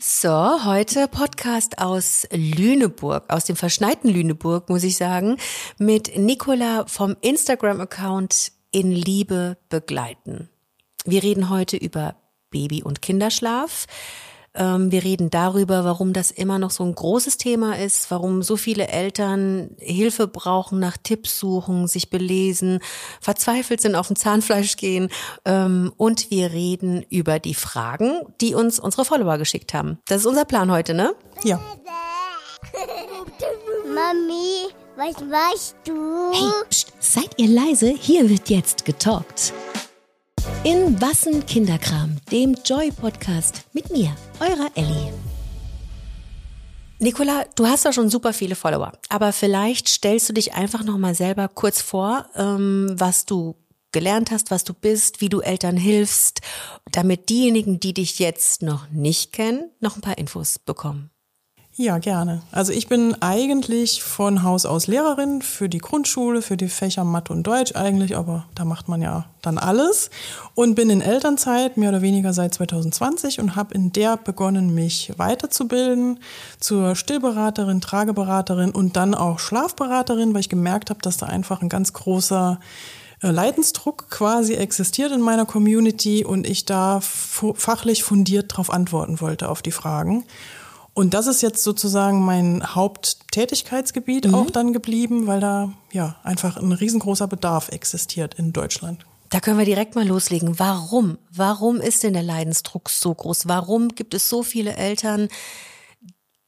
So, heute Podcast aus Lüneburg, aus dem verschneiten Lüneburg, muss ich sagen, mit Nicola vom Instagram-Account in Liebe begleiten. Wir reden heute über Baby- und Kinderschlaf. Ähm, wir reden darüber, warum das immer noch so ein großes Thema ist, warum so viele Eltern Hilfe brauchen, nach Tipps suchen, sich belesen, verzweifelt sind, auf dem Zahnfleisch gehen. Ähm, und wir reden über die Fragen, die uns unsere Follower geschickt haben. Das ist unser Plan heute, ne? Ja. Mami, was machst du? Hey, pst, seid ihr leise? Hier wird jetzt getalkt. In Wassen Kinderkram, dem Joy-Podcast mit mir, eurer Ellie. Nicola, du hast ja schon super viele Follower, aber vielleicht stellst du dich einfach noch mal selber kurz vor, ähm, was du gelernt hast, was du bist, wie du Eltern hilfst, damit diejenigen, die dich jetzt noch nicht kennen, noch ein paar Infos bekommen. Ja, gerne. Also ich bin eigentlich von Haus aus Lehrerin für die Grundschule, für die Fächer Mathe und Deutsch eigentlich, aber da macht man ja dann alles und bin in Elternzeit mehr oder weniger seit 2020 und habe in der begonnen, mich weiterzubilden zur Stillberaterin, Trageberaterin und dann auch Schlafberaterin, weil ich gemerkt habe, dass da einfach ein ganz großer äh, Leidensdruck quasi existiert in meiner Community und ich da fachlich fundiert darauf antworten wollte auf die Fragen. Und das ist jetzt sozusagen mein Haupttätigkeitsgebiet mhm. auch dann geblieben, weil da ja einfach ein riesengroßer Bedarf existiert in Deutschland. Da können wir direkt mal loslegen. Warum? Warum ist denn der Leidensdruck so groß? Warum gibt es so viele Eltern,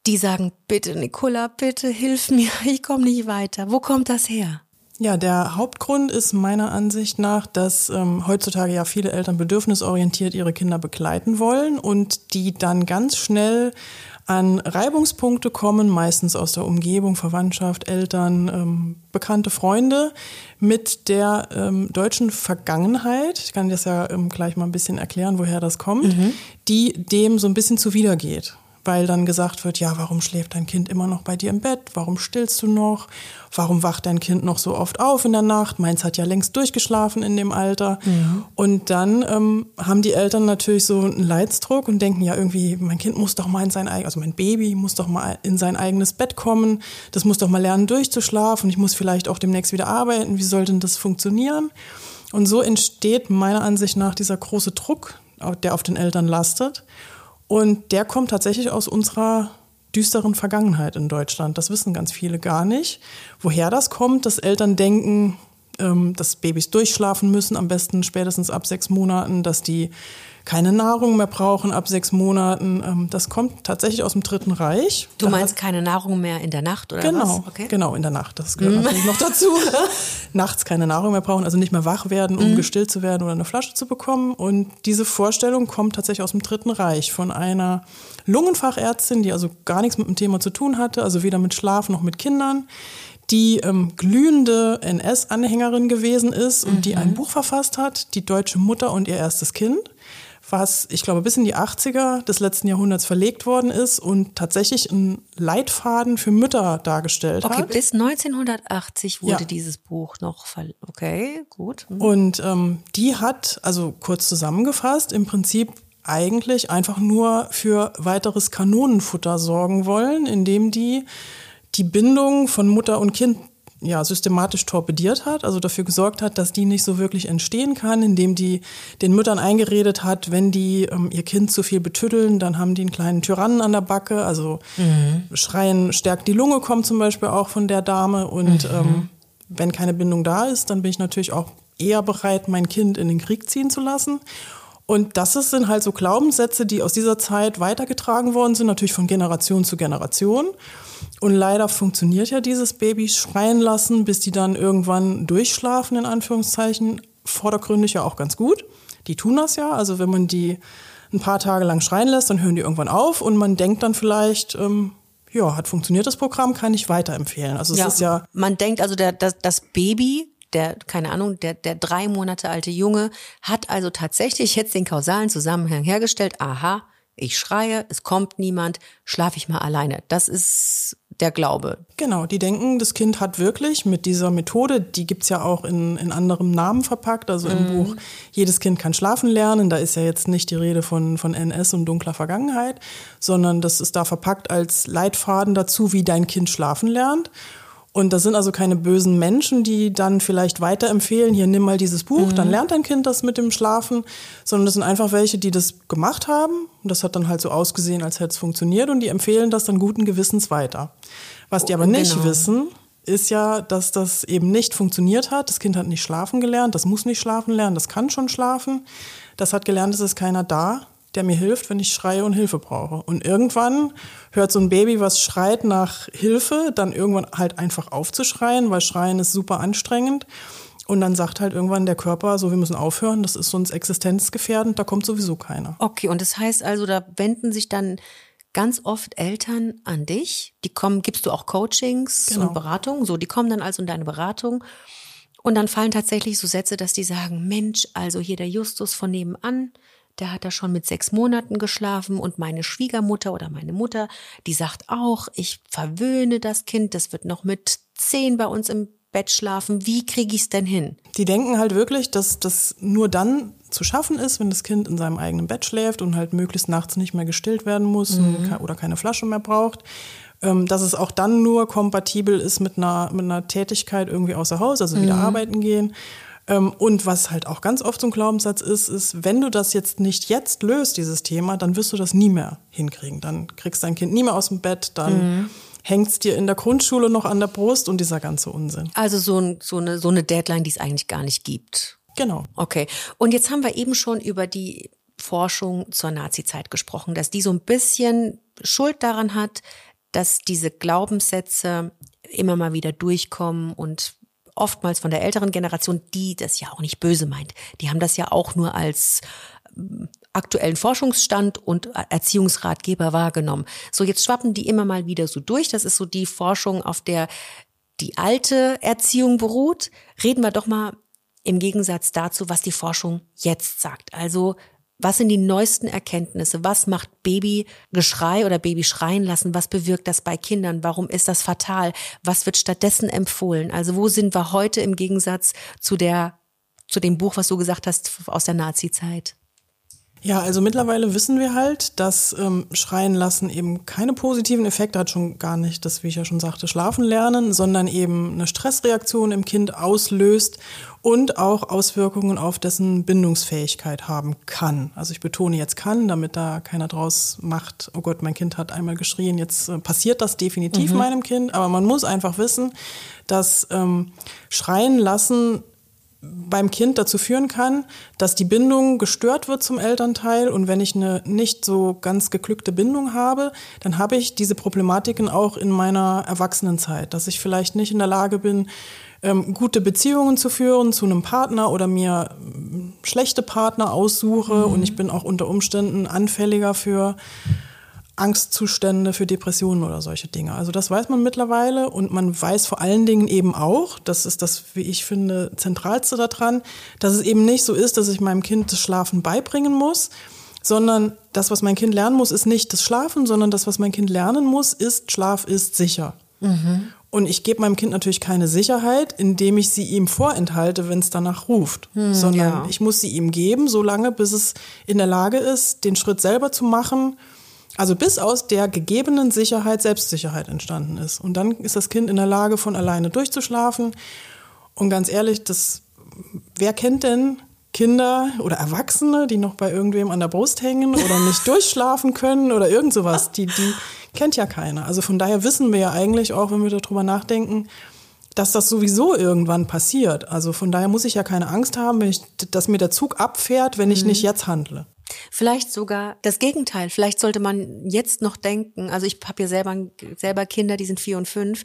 die sagen, bitte Nicola, bitte hilf mir, ich komme nicht weiter. Wo kommt das her? Ja, der Hauptgrund ist meiner Ansicht nach, dass ähm, heutzutage ja viele Eltern bedürfnisorientiert ihre Kinder begleiten wollen und die dann ganz schnell an Reibungspunkte kommen, meistens aus der Umgebung, Verwandtschaft, Eltern, ähm, bekannte Freunde, mit der ähm, deutschen Vergangenheit, ich kann das ja ähm, gleich mal ein bisschen erklären, woher das kommt, mhm. die dem so ein bisschen zuwidergeht weil dann gesagt wird, ja, warum schläft dein Kind immer noch bei dir im Bett? Warum stillst du noch? Warum wacht dein Kind noch so oft auf in der Nacht? Meins hat ja längst durchgeschlafen in dem Alter. Ja. Und dann ähm, haben die Eltern natürlich so einen Leidsdruck und denken, ja, irgendwie, mein Kind muss doch mal in sein eigenes, also mein Baby muss doch mal in sein eigenes Bett kommen. Das muss doch mal lernen, durchzuschlafen. Ich muss vielleicht auch demnächst wieder arbeiten. Wie soll denn das funktionieren? Und so entsteht meiner Ansicht nach dieser große Druck, der auf den Eltern lastet. Und der kommt tatsächlich aus unserer düsteren Vergangenheit in Deutschland. Das wissen ganz viele gar nicht. Woher das kommt, dass Eltern denken, ähm, dass Babys durchschlafen müssen, am besten spätestens ab sechs Monaten, dass die keine Nahrung mehr brauchen ab sechs Monaten. Ähm, das kommt tatsächlich aus dem Dritten Reich. Du meinst keine Nahrung mehr in der Nacht oder genau, was? Okay. Genau, in der Nacht. Das gehört mhm. natürlich noch dazu. Nachts keine Nahrung mehr brauchen, also nicht mehr wach werden, um mhm. gestillt zu werden oder eine Flasche zu bekommen. Und diese Vorstellung kommt tatsächlich aus dem Dritten Reich von einer Lungenfachärztin, die also gar nichts mit dem Thema zu tun hatte, also weder mit Schlaf noch mit Kindern die ähm, glühende NS-Anhängerin gewesen ist und mhm. die ein Buch verfasst hat, Die deutsche Mutter und ihr erstes Kind was ich glaube bis in die 80er des letzten Jahrhunderts verlegt worden ist und tatsächlich einen Leitfaden für Mütter dargestellt okay, hat. Okay, bis 1980 wurde ja. dieses Buch noch verlegt. Okay, gut. Mhm. Und ähm, die hat, also kurz zusammengefasst, im Prinzip eigentlich einfach nur für weiteres Kanonenfutter sorgen wollen, indem die die Bindung von Mutter und Kind ja, systematisch torpediert hat, also dafür gesorgt hat, dass die nicht so wirklich entstehen kann, indem die den Müttern eingeredet hat, wenn die ähm, ihr Kind zu viel betüddeln, dann haben die einen kleinen Tyrannen an der Backe, also mhm. Schreien stärkt die Lunge, kommt zum Beispiel auch von der Dame und mhm. ähm, wenn keine Bindung da ist, dann bin ich natürlich auch eher bereit, mein Kind in den Krieg ziehen zu lassen. Und das sind halt so Glaubenssätze, die aus dieser Zeit weitergetragen worden sind, natürlich von Generation zu Generation. Und leider funktioniert ja dieses Baby schreien lassen, bis die dann irgendwann durchschlafen, in Anführungszeichen, vordergründig ja auch ganz gut. Die tun das ja. Also wenn man die ein paar Tage lang schreien lässt, dann hören die irgendwann auf und man denkt dann vielleicht, ähm, ja, hat funktioniert das Programm, kann ich weiterempfehlen. Also es ja, ist ja. Man denkt also, der, das, das Baby, der, keine Ahnung, der, der drei Monate alte Junge hat also tatsächlich jetzt den kausalen Zusammenhang hergestellt. Aha, ich schreie, es kommt niemand, schlafe ich mal alleine. Das ist der Glaube. Genau, die denken, das Kind hat wirklich mit dieser Methode, die gibt's ja auch in, in anderem Namen verpackt, also im Buch Jedes Kind kann schlafen lernen, da ist ja jetzt nicht die Rede von, von NS und dunkler Vergangenheit, sondern das ist da verpackt als Leitfaden dazu, wie dein Kind schlafen lernt. Und das sind also keine bösen Menschen, die dann vielleicht weiterempfehlen, hier nimm mal dieses Buch, dann lernt dein Kind das mit dem Schlafen, sondern das sind einfach welche, die das gemacht haben. Und das hat dann halt so ausgesehen, als hätte es funktioniert und die empfehlen das dann guten Gewissens weiter. Was die aber nicht Genau. wissen, ist ja, dass das eben nicht funktioniert hat. Das Kind hat nicht schlafen gelernt, das muss nicht schlafen lernen, das kann schon schlafen. Das hat gelernt, es ist keiner da, der mir hilft, wenn ich schreie und Hilfe brauche. Und irgendwann hört so ein Baby, was schreit nach Hilfe, dann irgendwann halt einfach aufzuschreien, weil Schreien ist super anstrengend. Und dann sagt halt irgendwann der Körper, so wir müssen aufhören, das ist sonst existenzgefährdend, da kommt sowieso keiner. Okay, und das heißt also, da wenden sich dann ganz oft Eltern an dich. Die kommen, gibst du auch Coachings Genau. und Beratungen? So, die kommen dann also in deine Beratung. Und dann fallen tatsächlich so Sätze, dass die sagen, Mensch, also hier der Justus von nebenan, der hat da schon mit sechs Monaten geschlafen und meine Schwiegermutter oder meine Mutter, die sagt auch, ich verwöhne das Kind, das wird noch mit zehn bei uns im Bett schlafen. Wie kriege ich es denn hin? Die denken halt wirklich, dass das nur dann zu schaffen ist, wenn das Kind in seinem eigenen Bett schläft und halt möglichst nachts nicht mehr gestillt werden muss ke- oder keine Flasche mehr braucht. Ähm, dass es auch dann nur kompatibel ist mit einer, mit einer Tätigkeit irgendwie außer Haus, also wieder arbeiten gehen. Ähm, und was halt auch ganz oft so ein Glaubenssatz ist, ist, wenn du das jetzt nicht jetzt löst, dieses Thema, dann wirst du das nie mehr hinkriegen. Dann kriegst dein Kind nie mehr aus dem Bett, dann hängt's dir in der Grundschule noch an der Brust und dieser ganze Unsinn. Also so, ein, so, eine, so eine Deadline, die es eigentlich gar nicht gibt. Genau. Okay. Und jetzt haben wir eben schon über die Forschung zur Nazizeit gesprochen, dass die so ein bisschen Schuld daran hat, dass diese Glaubenssätze immer mal wieder durchkommen und oftmals von der älteren Generation, die das ja auch nicht böse meint. Die haben das ja auch nur als ähm, aktuellen Forschungsstand und Erziehungsratgeber wahrgenommen. So, jetzt schwappen die immer mal wieder so durch. Das ist so die Forschung, auf der die alte Erziehung beruht. Reden wir doch mal im Gegensatz dazu, was die Forschung jetzt sagt. Also, was sind die neuesten Erkenntnisse? Was macht Babygeschrei oder Baby schreien lassen? Was bewirkt das bei Kindern? Warum ist das fatal? Was wird stattdessen empfohlen? Also, wo sind wir heute im Gegensatz zu der, zu dem Buch, was du gesagt hast, aus der Nazi-Zeit? Ja, also mittlerweile wissen wir halt, dass ähm, Schreien lassen eben keine positiven Effekte hat, schon gar nicht das, wie ich ja schon sagte, Schlafen lernen, sondern eben eine Stressreaktion im Kind auslöst und auch Auswirkungen auf dessen Bindungsfähigkeit haben kann. Also ich betone jetzt kann, damit da keiner draus macht, oh Gott, mein Kind hat einmal geschrien, jetzt äh, passiert das definitiv meinem Kind. Aber man muss einfach wissen, dass ähm, Schreien lassen beim Kind dazu führen kann, dass die Bindung gestört wird zum Elternteil. Und wenn ich eine nicht so ganz geglückte Bindung habe, dann habe ich diese Problematiken auch in meiner Erwachsenenzeit, dass ich vielleicht nicht in der Lage bin, ähm, gute Beziehungen zu führen zu einem Partner oder mir ähm, schlechte Partner aussuche. Und ich bin auch unter Umständen anfälliger für Angstzustände, für Depressionen oder solche Dinge. Also das weiß man mittlerweile und man weiß vor allen Dingen eben auch, das ist das, wie ich finde, zentralste daran, dass es eben nicht so ist, dass ich meinem Kind das Schlafen beibringen muss, sondern das, was mein Kind lernen muss, ist nicht das Schlafen, sondern das, was mein Kind lernen muss, ist, Schlaf ist sicher. Und ich gebe meinem Kind natürlich keine Sicherheit, indem ich sie ihm vorenthalte, wenn es danach ruft, sondern ja. ich muss sie ihm geben, solange bis es in der Lage ist, den Schritt selber zu machen, also bis aus der gegebenen Sicherheit Selbstsicherheit entstanden ist. Und dann ist das Kind in der Lage, von alleine durchzuschlafen. Und ganz ehrlich, das, wer kennt denn Kinder oder Erwachsene, die noch bei irgendwem an der Brust hängen oder nicht durchschlafen können oder irgend sowas? Die, die kennt ja keiner. Also von daher wissen wir ja eigentlich auch, wenn wir darüber nachdenken, dass das sowieso irgendwann passiert. Also von daher muss ich ja keine Angst haben, wenn ich, dass mir der Zug abfährt, wenn ich nicht jetzt handle. Vielleicht sogar das Gegenteil. Vielleicht sollte man jetzt noch denken, also ich habe ja selber, selber Kinder, die sind vier und fünf.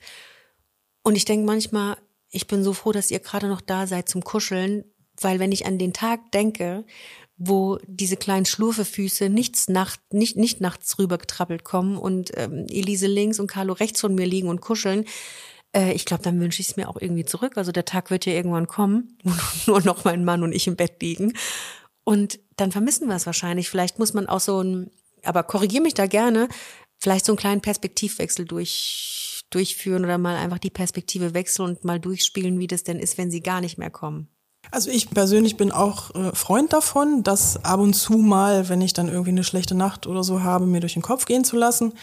Und ich denke manchmal, ich bin so froh, dass ihr gerade noch da seid zum Kuscheln, weil wenn ich an den Tag denke, wo diese kleinen Schlurfefüße nichts nacht, nicht, nicht nachts rüber getrappelt kommen und ähm, Elise links und Carlo rechts von mir liegen und kuscheln, äh, ich glaube, dann wünsche ich es mir auch irgendwie zurück. Also der Tag wird ja irgendwann kommen, wo nur noch mein Mann und ich im Bett liegen. Und dann vermissen wir es wahrscheinlich. Vielleicht muss man auch so ein, aber korrigier mich da gerne, vielleicht so einen kleinen Perspektivwechsel durch, durchführen oder mal einfach die Perspektive wechseln und mal durchspielen, wie das denn ist, wenn sie gar nicht mehr kommen? Also ich persönlich bin auch äh, Freund davon, das ab und zu mal, wenn ich dann irgendwie eine schlechte Nacht oder so habe, mir durch den Kopf gehen zu lassen.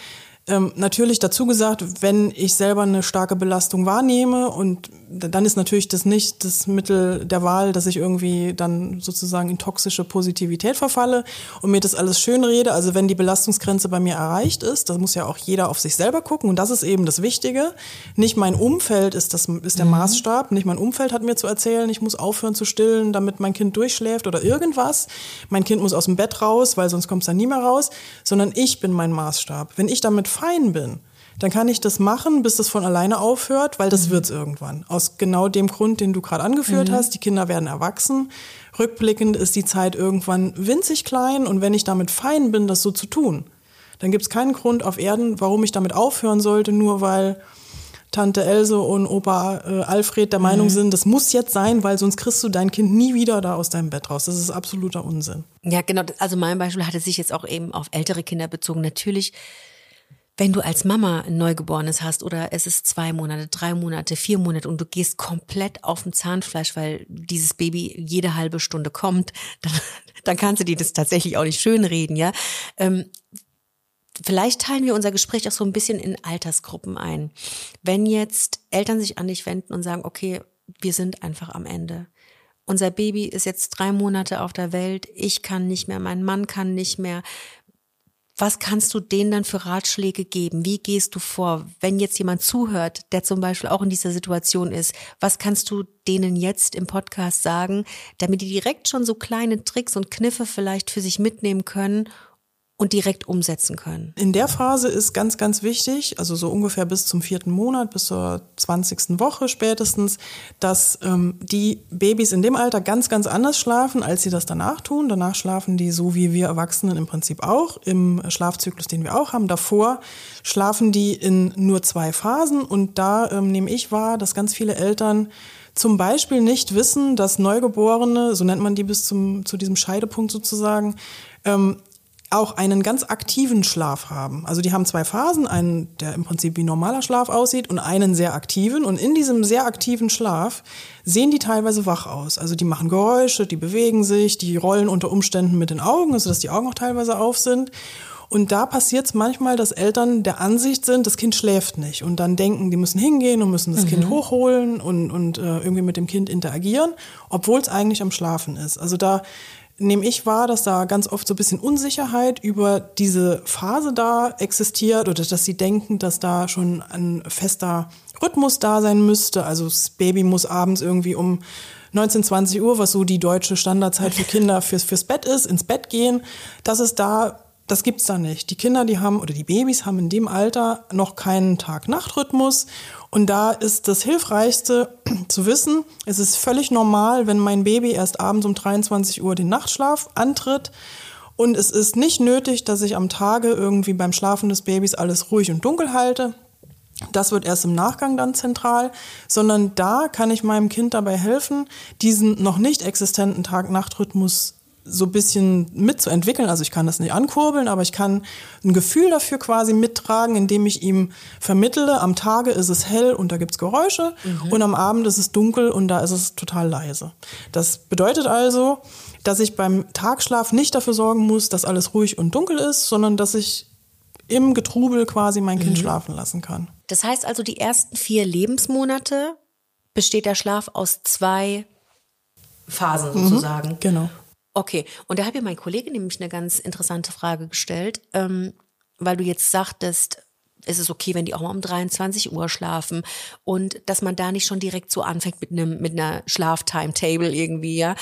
Ähm, natürlich dazu gesagt, wenn ich selber eine starke Belastung wahrnehme und dann ist natürlich das nicht das Mittel der Wahl, dass ich irgendwie dann sozusagen in toxische Positivität verfalle und mir das alles schön rede. Also wenn die Belastungsgrenze bei mir erreicht ist, das muss ja auch jeder auf sich selber gucken und das ist eben das Wichtige. Nicht mein Umfeld ist das ist der mhm. Maßstab, nicht mein Umfeld hat mir zu erzählen, ich muss aufhören zu stillen, damit mein Kind durchschläft oder irgendwas. Mein Kind muss aus dem Bett raus, weil sonst kommt es dann nie mehr raus, sondern ich bin mein Maßstab. Wenn ich damit fein bin, dann kann ich das machen, bis das von alleine aufhört, weil das mhm. wird's irgendwann. Aus genau dem Grund, den du gerade angeführt mhm. hast. Die Kinder werden erwachsen. Rückblickend ist die Zeit irgendwann winzig klein und wenn ich damit fein bin, das so zu tun, dann gibt's keinen Grund auf Erden, warum ich damit aufhören sollte, nur weil Tante Else und Opa äh, Alfred der Meinung mhm. sind, das muss jetzt sein, weil sonst kriegst du dein Kind nie wieder da aus deinem Bett raus. Das ist absoluter Unsinn. Ja, genau. Also mein Beispiel hatte sich jetzt auch eben auf ältere Kinder bezogen. Natürlich wenn du als Mama ein Neugeborenes hast oder es ist zwei Monate, drei Monate, vier Monate und du gehst komplett auf dem Zahnfleisch, weil dieses Baby jede halbe Stunde kommt, dann, dann kannst du dir das tatsächlich auch nicht schönreden, ja. Ähm, vielleicht teilen wir unser Gespräch auch so ein bisschen in Altersgruppen ein. Wenn jetzt Eltern sich an dich wenden und sagen, okay, wir sind einfach am Ende. Unser Baby ist jetzt drei Monate auf der Welt, ich kann nicht mehr, mein Mann kann nicht mehr was kannst du denen dann für Ratschläge geben? Wie gehst du vor? Wenn jetzt jemand zuhört, der zum Beispiel auch in dieser Situation ist, was kannst du denen jetzt im Podcast sagen, damit die direkt schon so kleine Tricks und Kniffe vielleicht für sich mitnehmen können und direkt umsetzen können. In der Phase ist ganz, ganz wichtig, also so ungefähr bis zum vierten Monat, bis zur zwanzigsten Woche spätestens, dass ähm, die Babys in dem Alter ganz, ganz anders schlafen, als sie das danach tun. Danach schlafen die so wie wir Erwachsenen im Prinzip auch, im Schlafzyklus, den wir auch haben. Davor schlafen die in nur zwei Phasen und da ähm, nehme ich wahr, dass ganz viele Eltern zum Beispiel nicht wissen, dass Neugeborene, so nennt man die bis zum, zu diesem Scheidepunkt sozusagen, ähm, auch einen ganz aktiven Schlaf haben. Also die haben zwei Phasen, einen, der im Prinzip wie normaler Schlaf aussieht und einen sehr aktiven. Und in diesem sehr aktiven Schlaf sehen die teilweise wach aus. Also die machen Geräusche, die bewegen sich, die rollen unter Umständen mit den Augen, also dass die Augen auch teilweise auf sind. Und da passiert es manchmal, dass Eltern der Ansicht sind, das Kind schläft nicht und dann denken, die müssen hingehen und müssen das mhm. Kind hochholen und, und äh, irgendwie mit dem Kind interagieren, obwohl es eigentlich am Schlafen ist. Also da nehme ich wahr, dass da ganz oft so ein bisschen Unsicherheit über diese Phase da existiert oder dass sie denken, dass da schon ein fester Rhythmus da sein müsste. Also das Baby muss abends irgendwie um 19, 20 Uhr, was so die deutsche Standardzeit für Kinder fürs, fürs Bett ist, ins Bett gehen. Das ist da das gibt's da nicht. Die Kinder, die haben oder die Babys haben in dem Alter noch keinen Tag-Nacht-Rhythmus und da ist das Hilfreichste zu wissen, es ist völlig normal, wenn mein Baby erst abends um 23 Uhr den Nachtschlaf antritt. Und es ist nicht nötig, dass ich am Tage irgendwie beim Schlafen des Babys alles ruhig und dunkel halte. Das wird erst im Nachgang dann zentral, sondern da kann ich meinem Kind dabei helfen, diesen noch nicht existenten Tag-Nacht-Rhythmus so ein bisschen mitzuentwickeln. Also ich kann das nicht ankurbeln, aber ich kann ein Gefühl dafür quasi mittragen, indem ich ihm vermittle, am Tage ist es hell und da gibt's Geräusche mhm. und am Abend ist es dunkel und da ist es total leise. Das bedeutet also, dass ich beim Tagschlaf nicht dafür sorgen muss, dass alles ruhig und dunkel ist, sondern dass ich im Getrubel quasi mein Kind mhm. schlafen lassen kann. Das heißt also, die ersten vier Lebensmonate besteht der Schlaf aus zwei Phasen mhm. sozusagen. Mhm, genau. Okay, und da hat mir mein Kollege nämlich eine ganz interessante Frage gestellt, ähm, weil du jetzt sagtest, es ist okay, wenn die auch mal um 23 Uhr schlafen und dass man da nicht schon direkt so anfängt mit einem mit einer Schlaftimetable irgendwie, ja.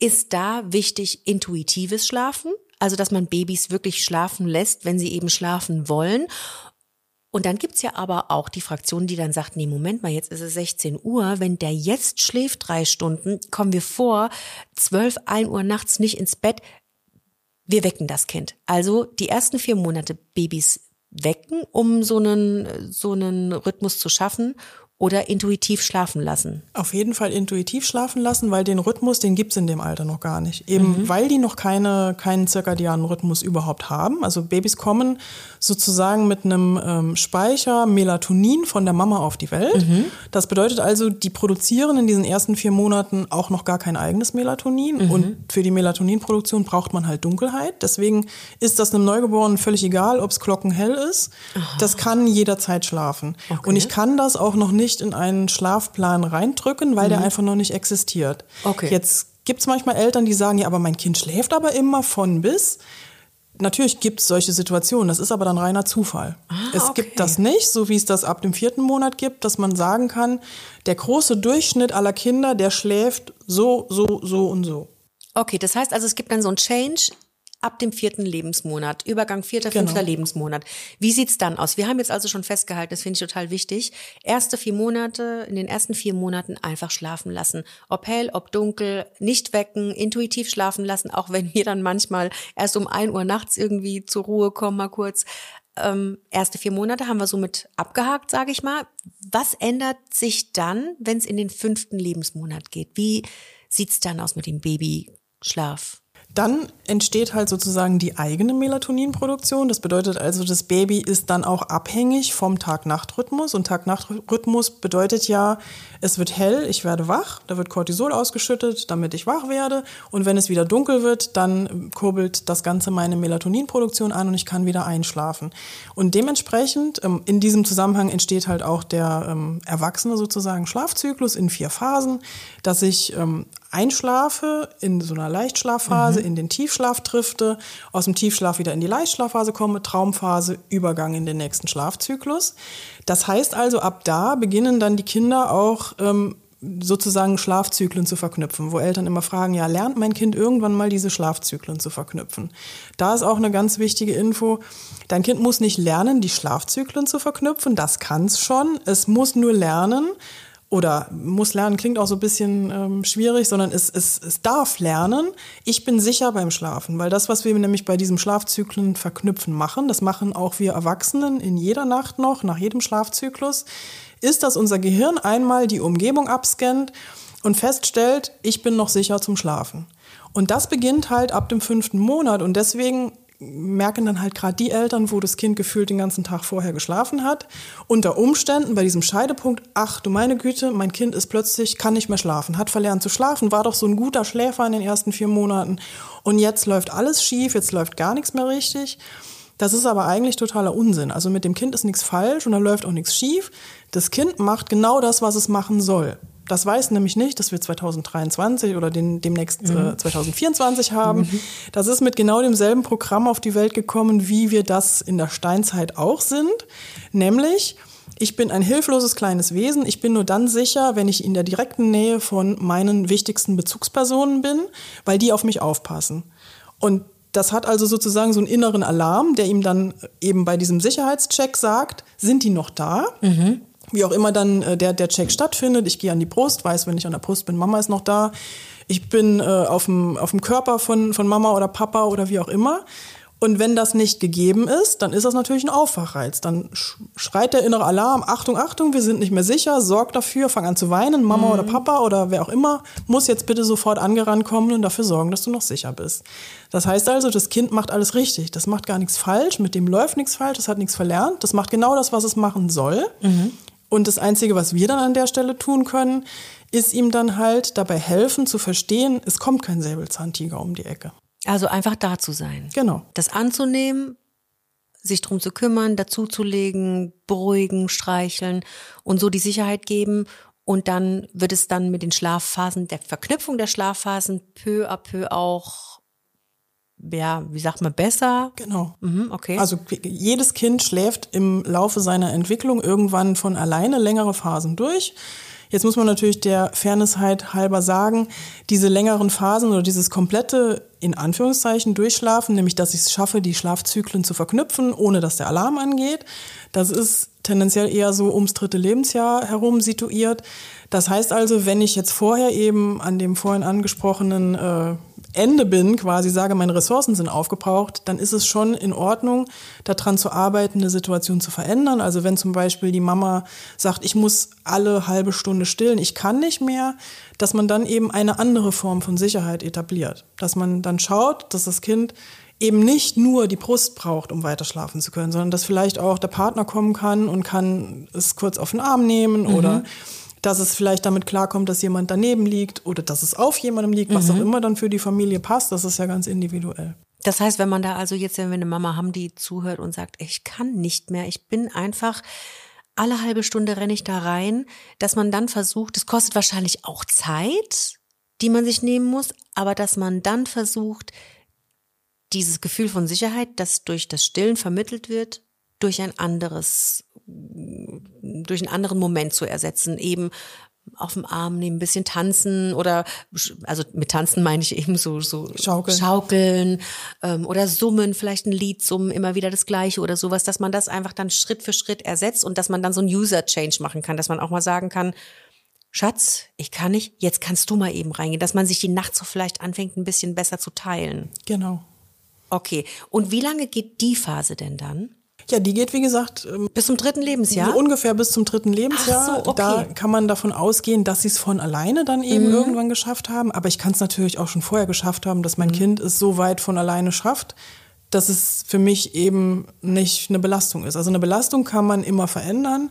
Ist da wichtig intuitives Schlafen? Also, dass man Babys wirklich schlafen lässt, wenn sie eben schlafen wollen? Und dann gibt's ja aber auch die Fraktion, die dann sagt, nee, Moment mal, jetzt ist es 16 Uhr, wenn der jetzt schläft drei Stunden, kommen wir vor, 12, 1 Uhr nachts nicht ins Bett, wir wecken das Kind. Also die ersten vier Monate Babys wecken, um so einen, so einen Rhythmus zu schaffen oder intuitiv schlafen lassen? Auf jeden Fall intuitiv schlafen lassen, weil den Rhythmus, den gibt's in dem Alter noch gar nicht. Eben Mhm. weil die noch keine, keinen zirkadianen Rhythmus überhaupt haben. Also Babys kommen sozusagen mit einem ähm, Speicher Melatonin von der Mama auf die Welt. Mhm. Das bedeutet also, die produzieren in diesen ersten vier Monaten auch noch gar kein eigenes Melatonin. Mhm. Und für die Melatoninproduktion braucht man halt Dunkelheit. Deswegen ist das einem Neugeborenen völlig egal, ob's glockenhell ist. Das kann jederzeit schlafen. Und ich kann das auch noch nicht in einen Schlafplan reindrücken, weil der einfach noch nicht existiert. Mhm. Okay. Jetzt gibt's manchmal Eltern, die sagen, ja, aber mein Kind schläft aber immer von bis. Natürlich gibt's solche Situationen, das ist aber dann reiner Zufall. es Ah, okay. gibt das nicht, so wie es das ab dem vierten Monat gibt, dass man sagen kann, der große Durchschnitt aller Kinder, der schläft so, so, so und so. Okay, das heißt also, es gibt dann so ein Change ab dem vierten Lebensmonat, Übergang vierter, Genau. fünfter Lebensmonat. Wie sieht's dann aus? Wir haben jetzt also schon festgehalten, das finde ich total wichtig. Erste vier Monate, in den ersten vier Monaten einfach schlafen lassen. Ob hell, ob dunkel, nicht wecken, intuitiv schlafen lassen, auch wenn wir dann manchmal erst um ein Uhr nachts irgendwie zur Ruhe kommen, mal kurz. Ähm, erste vier Monate haben wir somit abgehakt, sage ich mal. Was ändert sich dann, wenn es in den fünften Lebensmonat geht? Wie sieht's dann aus mit dem Babyschlaf? Dann entsteht halt sozusagen die eigene Melatoninproduktion. Das bedeutet also, das Baby ist dann auch abhängig vom Tag-Nacht-Rhythmus. Und Tag-Nacht-Rhythmus bedeutet ja, es wird hell, ich werde wach, da wird Cortisol ausgeschüttet, damit ich wach werde. Und wenn es wieder dunkel wird, dann kurbelt das Ganze meine Melatoninproduktion an und ich kann wieder einschlafen. Und dementsprechend, ähm, in diesem Zusammenhang entsteht halt auch der ähm, Erwachsene sozusagen Schlafzyklus in vier Phasen, dass ich ähm, einschlafe, in so einer Leichtschlafphase, in den Tiefschlaf drifte, aus dem Tiefschlaf wieder in die Leichtschlafphase komme, Traumphase, Übergang in den nächsten Schlafzyklus. Das heißt also, ab da beginnen dann die Kinder auch ähm, sozusagen Schlafzyklen zu verknüpfen, wo Eltern immer fragen, ja, lernt mein Kind irgendwann mal diese Schlafzyklen zu verknüpfen? Da ist auch eine ganz wichtige Info, dein Kind muss nicht lernen, die Schlafzyklen zu verknüpfen, das kann es schon, es muss nur lernen, oder muss lernen klingt auch so ein bisschen ähm, schwierig, sondern es, es, es darf lernen. Ich bin sicher beim Schlafen, weil das, was wir nämlich bei diesem Schlafzyklen verknüpfen machen, das machen auch wir Erwachsenen in jeder Nacht noch, nach jedem Schlafzyklus, ist, dass unser Gehirn einmal die Umgebung abscannt und feststellt, ich bin noch sicher zum Schlafen. Und das beginnt halt ab dem fünften Monat und deswegen merken dann halt gerade die Eltern, wo das Kind gefühlt den ganzen Tag vorher geschlafen hat, unter Umständen bei diesem Scheidepunkt, ach du meine Güte, mein Kind ist plötzlich, kann nicht mehr schlafen, hat verlernt zu schlafen, war doch so ein guter Schläfer in den ersten vier Monaten und jetzt läuft alles schief, jetzt läuft gar nichts mehr richtig. Das ist aber eigentlich totaler Unsinn. Also mit dem Kind ist nichts falsch und da läuft auch nichts schief. Das Kind macht genau das, was es machen soll. Das weiß nämlich nicht, dass wir 2023 oder den, demnächst äh, 2024 haben. Das ist mit genau demselben Programm auf die Welt gekommen, wie wir das in der Steinzeit auch sind. Nämlich, ich bin ein hilfloses kleines Wesen. Ich bin nur dann sicher, wenn ich in der direkten Nähe von meinen wichtigsten Bezugspersonen bin, weil die auf mich aufpassen. Und das hat also sozusagen so einen inneren Alarm, der ihm dann eben bei diesem Sicherheitscheck sagt, sind die noch da? Wie auch immer dann äh, der, der Check stattfindet. Ich gehe an die Brust, weiß, wenn ich an der Brust bin, Mama ist noch da. Ich bin äh, auf, dem, auf dem Körper von, von Mama oder Papa oder wie auch immer. Und wenn das nicht gegeben ist, dann ist das natürlich ein Aufwachreiz. Dann sch- schreit der innere Alarm, Achtung, Achtung, wir sind nicht mehr sicher, sorg dafür, fang an zu weinen, Mama oder Papa oder wer auch immer, muss jetzt bitte sofort angerannt kommen und dafür sorgen, dass du noch sicher bist. Das heißt also, das Kind macht alles richtig. Das macht gar nichts falsch, mit dem läuft nichts falsch, das hat nichts verlernt, das macht genau das, was es machen soll. Und das Einzige, was wir dann an der Stelle tun können, ist ihm dann halt dabei helfen zu verstehen, es kommt kein Säbelzahntiger um die Ecke. Also einfach da zu sein. Genau. Das anzunehmen, sich drum zu kümmern, dazuzulegen, beruhigen, streicheln und so die Sicherheit geben. Und dann wird es dann mit den Schlafphasen, der Verknüpfung der Schlafphasen peu à peu auch, ja, wie sagt man, besser. Genau. Mhm, okay. Also jedes Kind schläft im Laufe seiner Entwicklung irgendwann von alleine längere Phasen durch. Jetzt muss man natürlich der Fairnessheit halber sagen, diese längeren Phasen oder dieses komplette, in Anführungszeichen, Durchschlafen, nämlich dass ich es schaffe, die Schlafzyklen zu verknüpfen, ohne dass der Alarm angeht, das ist tendenziell eher so ums dritte Lebensjahr herum situiert. Das heißt also, wenn ich jetzt vorher eben an dem vorhin angesprochenen äh, Ende bin, quasi sage, meine Ressourcen sind aufgebraucht, dann ist es schon in Ordnung, daran zu arbeiten, eine Situation zu verändern. Also wenn zum Beispiel die Mama sagt, ich muss alle halbe Stunde stillen, ich kann nicht mehr, dass man dann eben eine andere Form von Sicherheit etabliert. Dass man dann schaut, dass das Kind eben nicht nur die Brust braucht, um weiter schlafen zu können, sondern dass vielleicht auch der Partner kommen kann und kann es kurz auf den Arm nehmen mhm. oder dass es vielleicht damit klarkommt, dass jemand daneben liegt oder dass es auf jemandem liegt, was mhm. auch immer dann für die Familie passt, das ist ja ganz individuell. Das heißt, wenn man da also jetzt, wenn wir eine Mama haben, die zuhört und sagt, ich kann nicht mehr, ich bin einfach, alle halbe Stunde renne ich da rein, dass man dann versucht, das kostet wahrscheinlich auch Zeit, die man sich nehmen muss, aber dass man dann versucht, dieses Gefühl von Sicherheit, das durch das Stillen vermittelt wird, durch ein anderes, durch einen anderen Moment zu ersetzen, eben auf dem Arm nehmen, ein bisschen tanzen oder also mit tanzen meine ich eben so so schaukeln, schaukeln ähm, oder summen, vielleicht ein Lied summen, immer wieder das gleiche oder sowas, dass man das einfach dann Schritt für Schritt ersetzt und dass man dann so ein User Change machen kann, dass man auch mal sagen kann, Schatz, ich kann nicht, jetzt kannst du mal eben reingehen, dass man sich die Nacht so vielleicht anfängt, ein bisschen besser zu teilen. Genau. Okay. Und wie lange geht die Phase denn dann? Ja, die geht, wie gesagt, ähm, bis zum dritten Lebensjahr. So ungefähr bis zum dritten Lebensjahr. So, okay. Da kann man davon ausgehen, dass sie es von alleine dann eben mhm. irgendwann geschafft haben. Aber ich kann es natürlich auch schon vorher geschafft haben, dass mein mhm. Kind es so weit von alleine schafft, dass es für mich eben nicht eine Belastung ist. Also eine Belastung kann man immer verändern.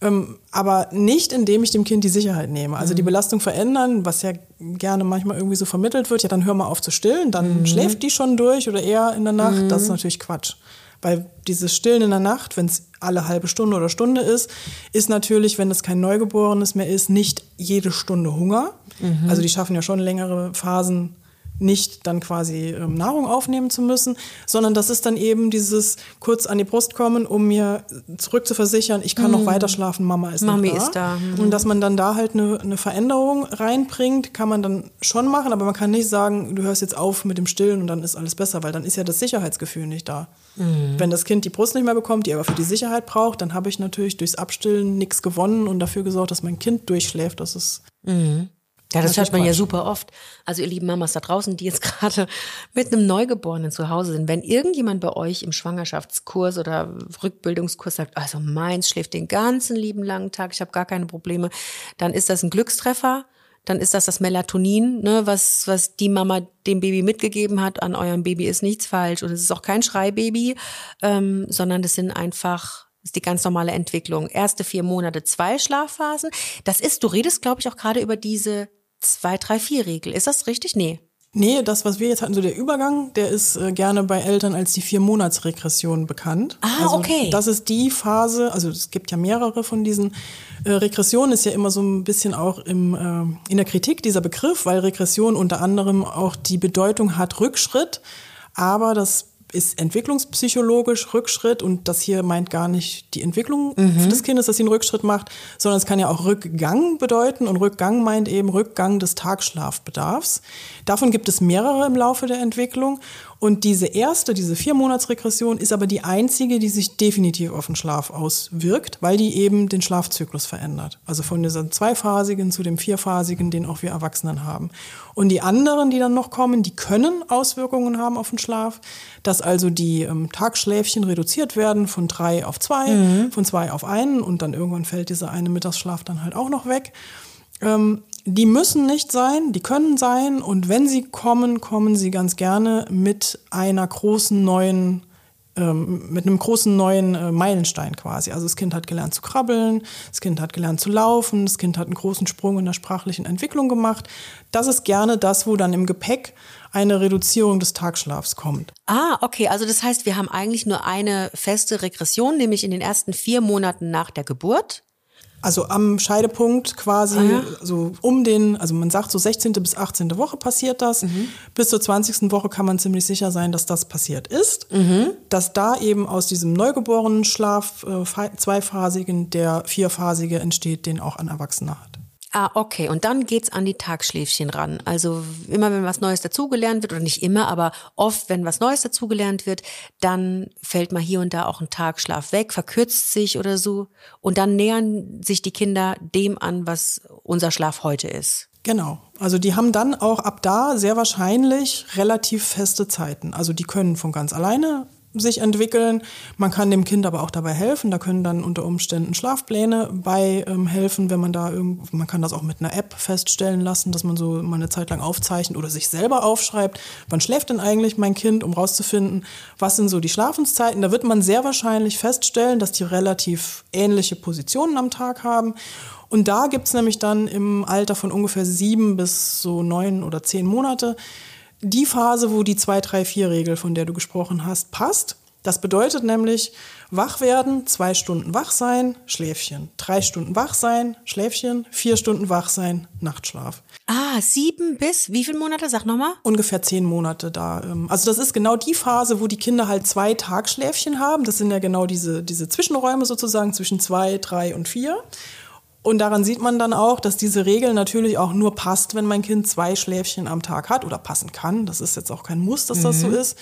Ähm, aber nicht, indem ich dem Kind die Sicherheit nehme. Also die mhm. Belastung verändern, was ja gerne manchmal irgendwie so vermittelt wird, ja, dann hör mal auf zu stillen, dann mhm. schläft die schon durch oder eher in der Nacht. Mhm. Das ist mhm. natürlich Quatsch. Weil dieses Stillen in der Nacht, wenn es alle halbe Stunde oder Stunde ist, ist natürlich, wenn es kein Neugeborenes mehr ist, nicht jede Stunde Hunger. Mhm. Also die schaffen ja schon längere Phasen nicht dann quasi ähm, Nahrung aufnehmen zu müssen, sondern das ist dann eben dieses kurz an die Brust kommen, um mir zurückzuversichern, ich kann mhm. noch weiter schlafen, Mama ist Mami da. ist da. Mhm. Und dass man dann da halt eine, eine Veränderung reinbringt, kann man dann schon machen, aber man kann nicht sagen, du hörst jetzt auf mit dem Stillen und dann ist alles besser, weil dann ist ja das Sicherheitsgefühl nicht da. Mhm. Wenn das Kind die Brust nicht mehr bekommt, die aber für die Sicherheit braucht, dann habe ich natürlich durchs Abstillen nichts gewonnen und dafür gesorgt, dass mein Kind durchschläft. Das ist mhm. Ja, das, das hört man Quatsch. ja super oft. Also ihr lieben Mamas da draußen, die jetzt gerade mit einem Neugeborenen zu Hause sind, wenn irgendjemand bei euch im Schwangerschaftskurs oder Rückbildungskurs sagt, also meins schläft den ganzen lieben langen Tag, ich habe gar keine Probleme, dann ist das ein Glückstreffer. Dann ist das das Melatonin, ne, was, was die Mama dem Baby mitgegeben hat. An eurem Baby ist nichts falsch und es ist auch kein Schreibaby, ähm, sondern das sind einfach das ist die ganz normale Entwicklung. Erste vier Monate zwei Schlafphasen. Das ist, du redest, glaube ich, auch gerade über diese 2-3-4-Regel. Ist das richtig? Nee. Nee, das, was wir jetzt hatten, so der Übergang, der ist äh, gerne bei Eltern als die Vier-Monats-Regression bekannt. Ah, also, okay. Das ist die Phase, also es gibt ja mehrere von diesen. Äh, Regression ist ja immer so ein bisschen auch im, äh, in der Kritik dieser Begriff, weil Regression unter anderem auch die Bedeutung hat Rückschritt. Aber das ist entwicklungspsychologisch Rückschritt und das hier meint gar nicht die Entwicklung mhm. des Kindes, dass sie einen Rückschritt macht, sondern es kann ja auch Rückgang bedeuten und Rückgang meint eben Rückgang des Tagschlafbedarfs. Davon gibt es mehrere im Laufe der Entwicklung und diese erste, diese Viermonatsregression ist aber die einzige, die sich definitiv auf den Schlaf auswirkt, weil die eben den Schlafzyklus verändert. Also von diesem zweiphasigen zu dem vierphasigen, den auch wir Erwachsenen haben. Und die anderen, die dann noch kommen, die können Auswirkungen haben auf den Schlaf, dass also die ähm, Tagschläfchen reduziert werden von drei auf zwei, mhm. von zwei auf einen und dann irgendwann fällt dieser eine Mittagsschlaf dann halt auch noch weg. Ähm, die müssen nicht sein, die können sein und wenn sie kommen, kommen sie ganz gerne mit einer großen neuen ähm, mit einem großen neuen äh, Meilenstein quasi. Also das Kind hat gelernt zu krabbeln, das Kind hat gelernt zu laufen, das Kind hat einen großen Sprung in der sprachlichen Entwicklung gemacht. Das ist gerne das, wo dann im Gepäck eine Reduzierung des Tagschlafs kommt. Ah, okay. Also das heißt, wir haben eigentlich nur eine feste Regression, nämlich in den ersten vier Monaten nach der Geburt. Also am Scheidepunkt quasi, ah, ja. so um den, also man sagt so 16. bis 18. Woche passiert das. Mhm. Bis zur 20. Woche kann man ziemlich sicher sein, dass das passiert ist. Mhm. Dass da eben aus diesem neugeborenen Schlaf äh, zweiphasigen der vierphasige entsteht, den auch ein Erwachsener hat. Ah, okay. Und dann geht's an die Tagschläfchen ran. Also immer, wenn was Neues dazugelernt wird, oder nicht immer, aber oft, wenn was Neues dazugelernt wird, dann fällt mal hier und da auch ein Tagschlaf weg, verkürzt sich oder so. Und dann nähern sich die Kinder dem an, was unser Schlaf heute ist. Genau. Also die haben dann auch ab da sehr wahrscheinlich relativ feste Zeiten. Also die können von ganz alleine sich entwickeln. Man kann dem Kind aber auch dabei helfen. Da können dann unter Umständen Schlafpläne bei ähm, helfen, wenn man da irgend, man kann das auch mit einer App feststellen lassen, dass man so mal eine Zeit lang aufzeichnet oder sich selber aufschreibt, wann schläft denn eigentlich mein Kind, um rauszufinden, was sind so die Schlafenszeiten. Da wird man sehr wahrscheinlich feststellen, dass die relativ ähnliche Positionen am Tag haben. Und da gibt's nämlich dann im Alter von ungefähr sieben bis so neun oder zehn Monate die Phase, wo die 2-3-4-Regel, von der du gesprochen hast, passt. Das bedeutet nämlich, wach werden, zwei Stunden wach sein, Schläfchen. Drei Stunden wach sein, Schläfchen. Vier Stunden wach sein, Nachtschlaf. Ah, sieben bis wie viele Monate? Sag nochmal. Ungefähr zehn Monate da. Ähm, also das ist genau die Phase, wo die Kinder halt zwei Tagschläfchen haben. Das sind ja genau diese, diese Zwischenräume sozusagen zwischen zwei, drei und vier. Und daran sieht man dann auch, dass diese Regel natürlich auch nur passt, wenn mein Kind zwei Schläfchen am Tag hat oder passen kann. Das ist jetzt auch kein Muss, dass das so Mhm. ist.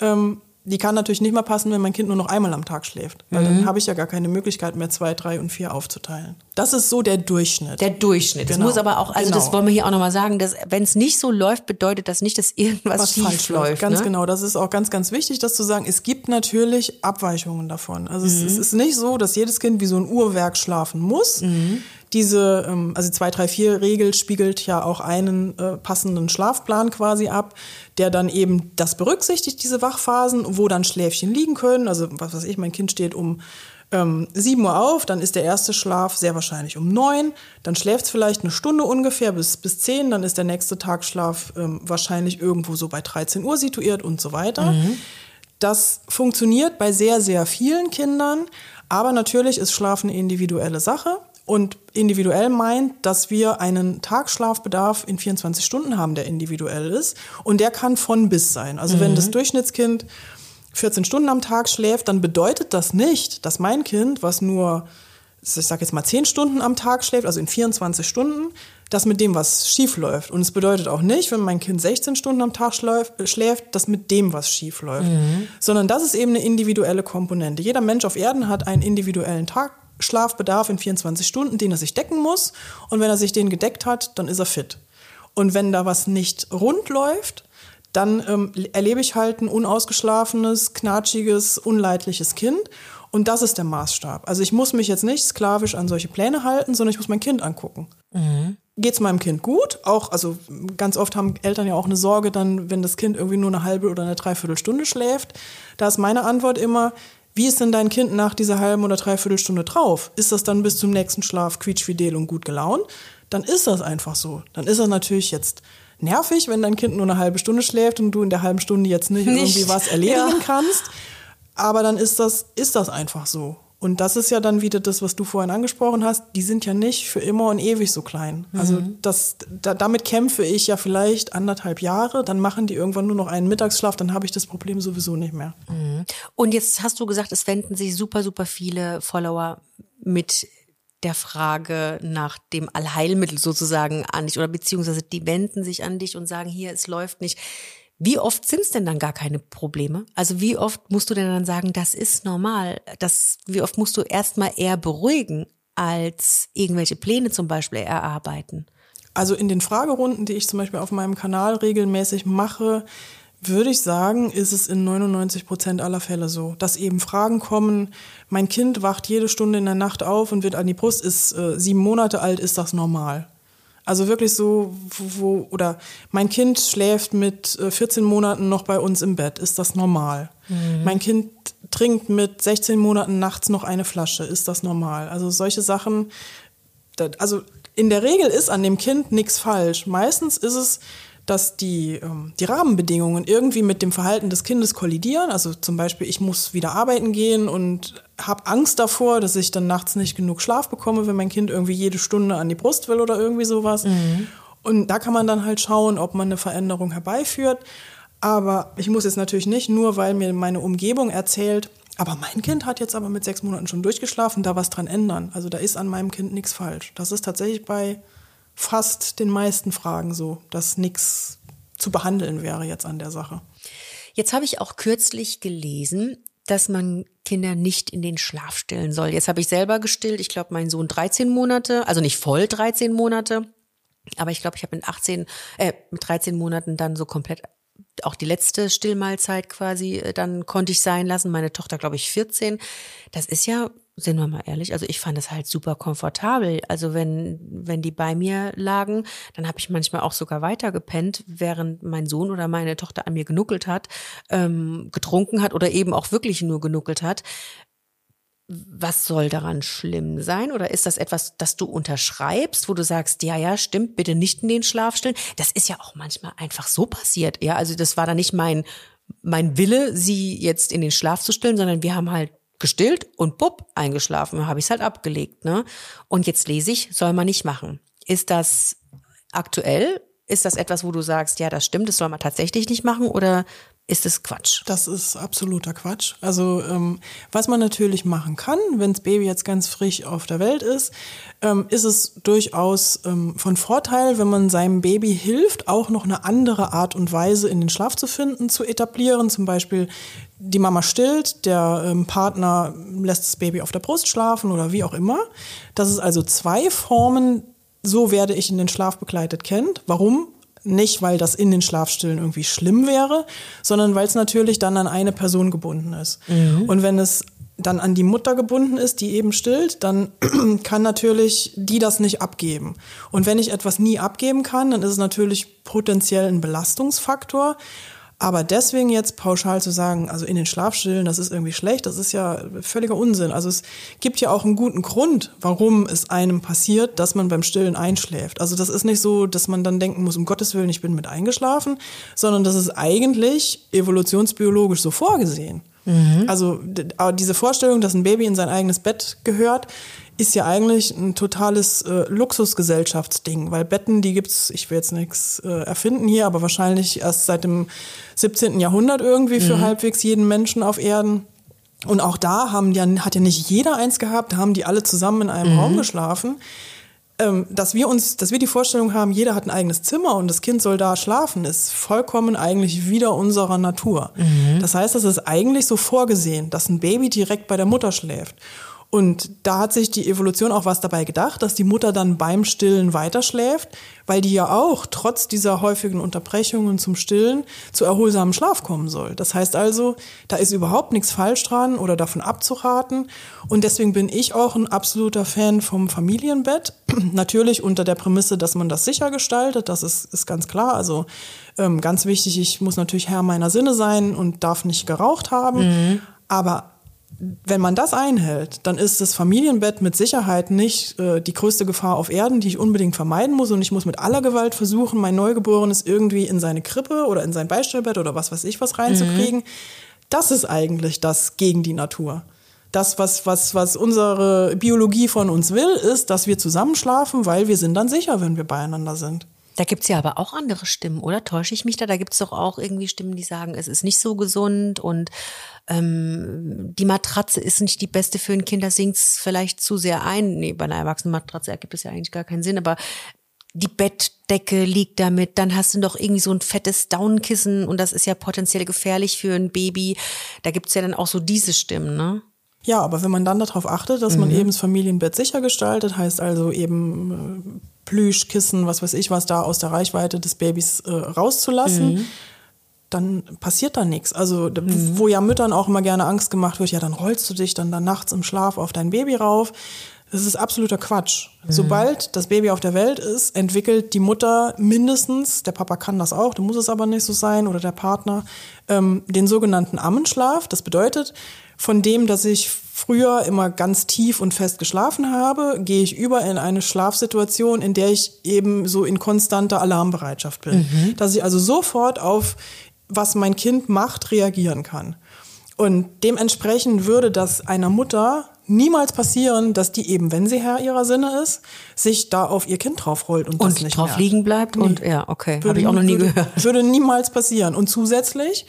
Ähm, die kann natürlich nicht mehr passen, wenn mein Kind nur noch einmal am Tag schläft. Weil dann habe ich ja gar keine Möglichkeit mehr, zwei, drei und vier aufzuteilen. Das ist so der Durchschnitt. Der Durchschnitt. Das Genau. muss aber auch, also das Genau. wollen wir hier auch nochmal sagen, dass wenn es nicht so läuft, bedeutet das nicht, dass irgendwas was schief falsch läuft. läuft. Ganz ne? genau. Das ist auch ganz, ganz wichtig, das zu sagen. Es gibt natürlich Abweichungen davon. Also Mhm. es, es ist nicht so, dass jedes Kind wie so ein Uhrwerk schlafen muss. Mhm. Diese, ähm, also 2-3-4-Regel spiegelt ja auch einen äh, passenden Schlafplan quasi ab, der dann eben das berücksichtigt, diese Wachphasen, wo dann Schläfchen liegen können. Also was weiß ich, mein Kind steht um ähm, 7 Uhr auf, dann ist der erste Schlaf sehr wahrscheinlich um 9, dann schläft es vielleicht eine Stunde ungefähr bis, bis 10, dann ist der nächste Tagschlaf ähm, wahrscheinlich irgendwo so bei 13 Uhr situiert und so weiter. Das funktioniert bei sehr, sehr vielen Kindern, aber natürlich ist Schlaf eine individuelle Sache. Und individuell meint, dass wir einen Tagschlafbedarf in 24 Stunden haben, der individuell ist. Und der kann von bis sein. Also wenn das Durchschnittskind 14 Stunden am Tag schläft, dann bedeutet das nicht, dass mein Kind, was nur, ich sage jetzt mal 10 Stunden am Tag schläft, also in 24 Stunden, dass mit dem was schief läuft. Und es bedeutet auch nicht, wenn mein Kind 16 Stunden am Tag schläft, dass mit dem was schief läuft. Sondern das ist eben eine individuelle Komponente. Jeder Mensch auf Erden hat einen individuellen Tagschlafbedarf in 24 Stunden, den er sich decken muss. Und wenn er sich den gedeckt hat, dann ist er fit. Und wenn da was nicht rund läuft, dann ähm, erlebe ich halt ein unausgeschlafenes, knatschiges, unleidliches Kind. Und das ist der Maßstab. Also ich muss mich jetzt nicht sklavisch an solche Pläne halten, sondern ich muss mein Kind angucken. Geht's meinem Kind gut? Auch, also ganz oft haben Eltern ja auch eine Sorge dann, wenn das Kind irgendwie nur eine halbe oder eine Dreiviertelstunde schläft. Da ist meine Antwort immer, wie ist denn dein Kind nach dieser halben oder Dreiviertelstunde drauf? Ist das dann bis zum nächsten Schlaf quietschfidel und gut gelaunt? Dann ist das einfach so. Dann ist das natürlich jetzt nervig, wenn dein Kind nur eine halbe Stunde schläft und du in der halben Stunde jetzt nicht, Nicht. irgendwie was erledigen Ja. kannst. Aber dann ist das, ist das einfach so. Und das ist ja dann wieder das, was du vorhin angesprochen hast. Die sind ja nicht für immer und ewig so klein. Also das, da, damit kämpfe ich ja vielleicht anderthalb Jahre. Dann machen die irgendwann nur noch einen Mittagsschlaf. Dann habe ich das Problem sowieso nicht mehr. Und jetzt hast du gesagt, es wenden sich super, super viele Follower mit der Frage nach dem Allheilmittel sozusagen an dich oder beziehungsweise die wenden sich an dich und sagen, hier, es läuft nicht. Wie oft sind es denn dann gar keine Probleme? Also wie oft musst du denn dann sagen, das ist normal? Das, wie oft musst du erstmal eher beruhigen, als irgendwelche Pläne zum Beispiel erarbeiten? Also in den Fragerunden, die ich zum Beispiel auf meinem Kanal regelmäßig mache, würde ich sagen, ist es in 99 Prozent aller Fälle so, dass eben Fragen kommen, mein Kind wacht jede Stunde in der Nacht auf und wird an die Brust, ist äh, sieben Monate alt, ist das normal? Also wirklich so, wo, wo- oder mein Kind schläft mit äh, 14 Monaten noch bei uns im Bett, ist das normal? Mein Kind trinkt mit 16 Monaten nachts noch eine Flasche, ist das normal? Also solche Sachen, also in der Regel ist an dem Kind nichts falsch. Meistens ist es, dass die, ähm, die Rahmenbedingungen irgendwie mit dem Verhalten des Kindes kollidieren. Also zum Beispiel, ich muss wieder arbeiten gehen und habe Angst davor, dass ich dann nachts nicht genug Schlaf bekomme, wenn mein Kind irgendwie jede Stunde an die Brust will oder irgendwie sowas. Und da kann man dann halt schauen, ob man eine Veränderung herbeiführt. Aber ich muss jetzt natürlich nicht, nur weil mir meine Umgebung erzählt, aber mein Kind hat jetzt aber mit sechs Monaten schon durchgeschlafen, da was dran ändern. Also da ist an meinem Kind nichts falsch. Das ist tatsächlich bei fast den meisten Fragen so, dass nichts zu behandeln wäre jetzt an der Sache. Jetzt habe ich auch kürzlich gelesen, dass man Kinder nicht in den Schlaf stillen soll. Jetzt habe ich selber gestillt. Ich glaube, mein Sohn 13 Monate, also nicht voll 13 Monate. Aber ich glaube, ich habe mit 18, äh, mit 13 Monaten dann so komplett auch die letzte Stillmahlzeit quasi, äh, dann konnte ich sein lassen. Meine Tochter, glaube ich, 14. Das ist ja, sind wir mal ehrlich, also ich fand das halt super komfortabel. Also wenn, wenn die bei mir lagen, dann habe ich manchmal auch sogar weiter gepennt, während mein Sohn oder meine Tochter an mir genuckelt hat, ähm, getrunken hat oder eben auch wirklich nur genuckelt hat was soll daran schlimm sein? Oder ist das etwas, das du unterschreibst, wo du sagst, ja, ja, stimmt, bitte nicht in den Schlaf stillen? Das ist ja auch manchmal einfach so passiert. Ja, also das war dann nicht mein, mein Wille, sie jetzt in den Schlaf zu stillen, sondern wir haben halt gestillt und bupp, eingeschlafen, habe ich es halt abgelegt, ne? Und jetzt lese ich, soll man nicht machen. Ist das aktuell? Ist das etwas, wo du sagst, ja, das stimmt, das soll man tatsächlich nicht machen? Oder ist es Quatsch. Das ist absoluter Quatsch. Also ähm, was man natürlich machen kann, wenn das Baby jetzt ganz frisch auf der Welt ist, ähm, ist es durchaus ähm, von Vorteil, wenn man seinem Baby hilft, auch noch eine andere Art und Weise in den Schlaf zu finden, zu etablieren. Zum Beispiel die Mama stillt, der ähm, Partner lässt das Baby auf der Brust schlafen oder wie auch immer. Dass es also zwei Formen so werde ich in den Schlaf begleitet kennt. Warum? Nicht, weil das in den Schlafstillen irgendwie schlimm wäre, sondern weil es natürlich dann an eine Person gebunden ist. Mhm. Und wenn es dann an die Mutter gebunden ist, die eben stillt, dann kann natürlich die das nicht abgeben. Und wenn ich etwas nie abgeben kann, dann ist es natürlich potenziell ein Belastungsfaktor. Aber deswegen jetzt pauschal zu sagen, also in den Schlafstillen, das ist irgendwie schlecht, das ist ja völliger Unsinn. Also es gibt ja auch einen guten Grund, warum es einem passiert, dass man beim Stillen einschläft. Also das ist nicht so, dass man dann denken muss, um Gottes Willen, ich bin mit eingeschlafen, sondern das ist eigentlich evolutionsbiologisch so vorgesehen. Mhm. Also diese Vorstellung, dass ein Baby in sein eigenes Bett gehört, ist ja eigentlich ein totales äh, Luxusgesellschaftsding, weil Betten, die gibt's, ich will jetzt nichts äh, erfinden hier, aber wahrscheinlich erst seit dem 17. Jahrhundert irgendwie für mhm. halbwegs jeden Menschen auf Erden. Und auch da haben die, hat ja nicht jeder eins gehabt, da haben die alle zusammen in einem mhm. Raum geschlafen. Ähm, dass wir uns, dass wir die Vorstellung haben, jeder hat ein eigenes Zimmer und das Kind soll da schlafen, ist vollkommen eigentlich wieder unserer Natur. Mhm. Das heißt, es ist eigentlich so vorgesehen, dass ein Baby direkt bei der Mutter schläft. Und da hat sich die Evolution auch was dabei gedacht, dass die Mutter dann beim Stillen weiterschläft, weil die ja auch trotz dieser häufigen Unterbrechungen zum Stillen zu erholsamem Schlaf kommen soll. Das heißt also, da ist überhaupt nichts falsch dran oder davon abzuraten. Und deswegen bin ich auch ein absoluter Fan vom Familienbett. Natürlich unter der Prämisse, dass man das sicher gestaltet, das ist, ist ganz klar. Also ähm, ganz wichtig, ich muss natürlich Herr meiner Sinne sein und darf nicht geraucht haben. Mhm. Aber wenn man das einhält, dann ist das Familienbett mit Sicherheit nicht äh, die größte Gefahr auf Erden, die ich unbedingt vermeiden muss. Und ich muss mit aller Gewalt versuchen, mein Neugeborenes irgendwie in seine Krippe oder in sein Beistellbett oder was weiß ich was reinzukriegen. Mhm. Das ist eigentlich das gegen die Natur. Das, was, was, was unsere Biologie von uns will, ist, dass wir zusammenschlafen, weil wir sind dann sicher, wenn wir beieinander sind. Da gibt's ja aber auch andere Stimmen, oder? Täusche ich mich da? Da gibt's doch auch irgendwie Stimmen, die sagen, es ist nicht so gesund und ähm, die Matratze ist nicht die beste für ein Kind, da sinkt's vielleicht zu sehr ein. Nee, bei einer erwachsenen Matratze ergibt es ja eigentlich gar keinen Sinn, aber die Bettdecke liegt damit, dann hast du noch irgendwie so ein fettes Downkissen und das ist ja potenziell gefährlich für ein Baby. Da gibt's ja dann auch so diese Stimmen, ne? Ja, aber wenn man dann darauf achtet, dass mhm. man eben das Familienbett sicher gestaltet, heißt also eben äh, Plüschkissen, was weiß ich was, da aus der Reichweite des Babys äh, rauszulassen, mhm. dann passiert da nichts. Also mhm. wo ja Müttern auch immer gerne Angst gemacht wird, ja, dann rollst du dich dann, dann nachts im Schlaf auf dein Baby rauf. Das ist absoluter Quatsch. Mhm. Sobald das Baby auf der Welt ist, entwickelt die Mutter mindestens, der Papa kann das auch, da muss es aber nicht so sein, oder der Partner, ähm, den sogenannten Ammenschlaf. Das bedeutet, von dem, dass ich früher immer ganz tief und fest geschlafen habe, gehe ich über in eine Schlafsituation, in der ich eben so in konstanter Alarmbereitschaft bin. Mhm. Dass ich also sofort auf, was mein Kind macht, reagieren kann. Und dementsprechend würde das einer Mutter niemals passieren, dass die eben, wenn sie Herr ihrer Sinne ist, sich da auf ihr Kind draufrollt und, und das nicht drauf merkt. liegen bleibt. Nee. Und ja, okay, habe ich auch noch nie würde, gehört. Würde niemals passieren. Und zusätzlich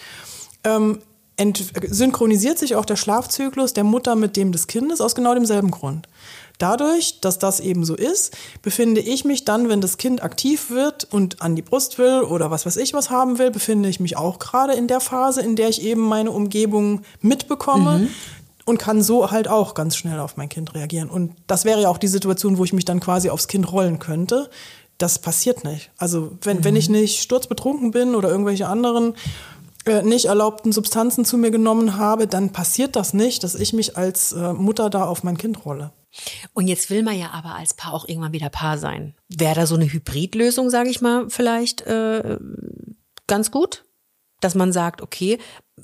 ähm, synchronisiert sich auch der Schlafzyklus der Mutter mit dem des Kindes aus genau demselben Grund. Dadurch, dass das eben so ist, befinde ich mich dann, wenn das Kind aktiv wird und an die Brust will oder was weiß ich was haben will, befinde ich mich auch gerade in der Phase, in der ich eben meine Umgebung mitbekomme. Mhm. Und kann so halt auch ganz schnell auf mein Kind reagieren. Und das wäre ja auch die Situation, wo ich mich dann quasi aufs Kind rollen könnte das passiert nicht. Also wenn, mhm. wenn ich nicht sturzbetrunken bin oder irgendwelche anderen äh, nicht erlaubten Substanzen zu mir genommen habe, dann passiert das nicht, dass ich mich als äh, Mutter da auf mein Kind rolle. Und jetzt will man ja aber als Paar auch irgendwann wieder Paar sein. Wäre da so eine Hybridlösung, sage ich mal, vielleicht äh, ganz gut? Dass man sagt, okay,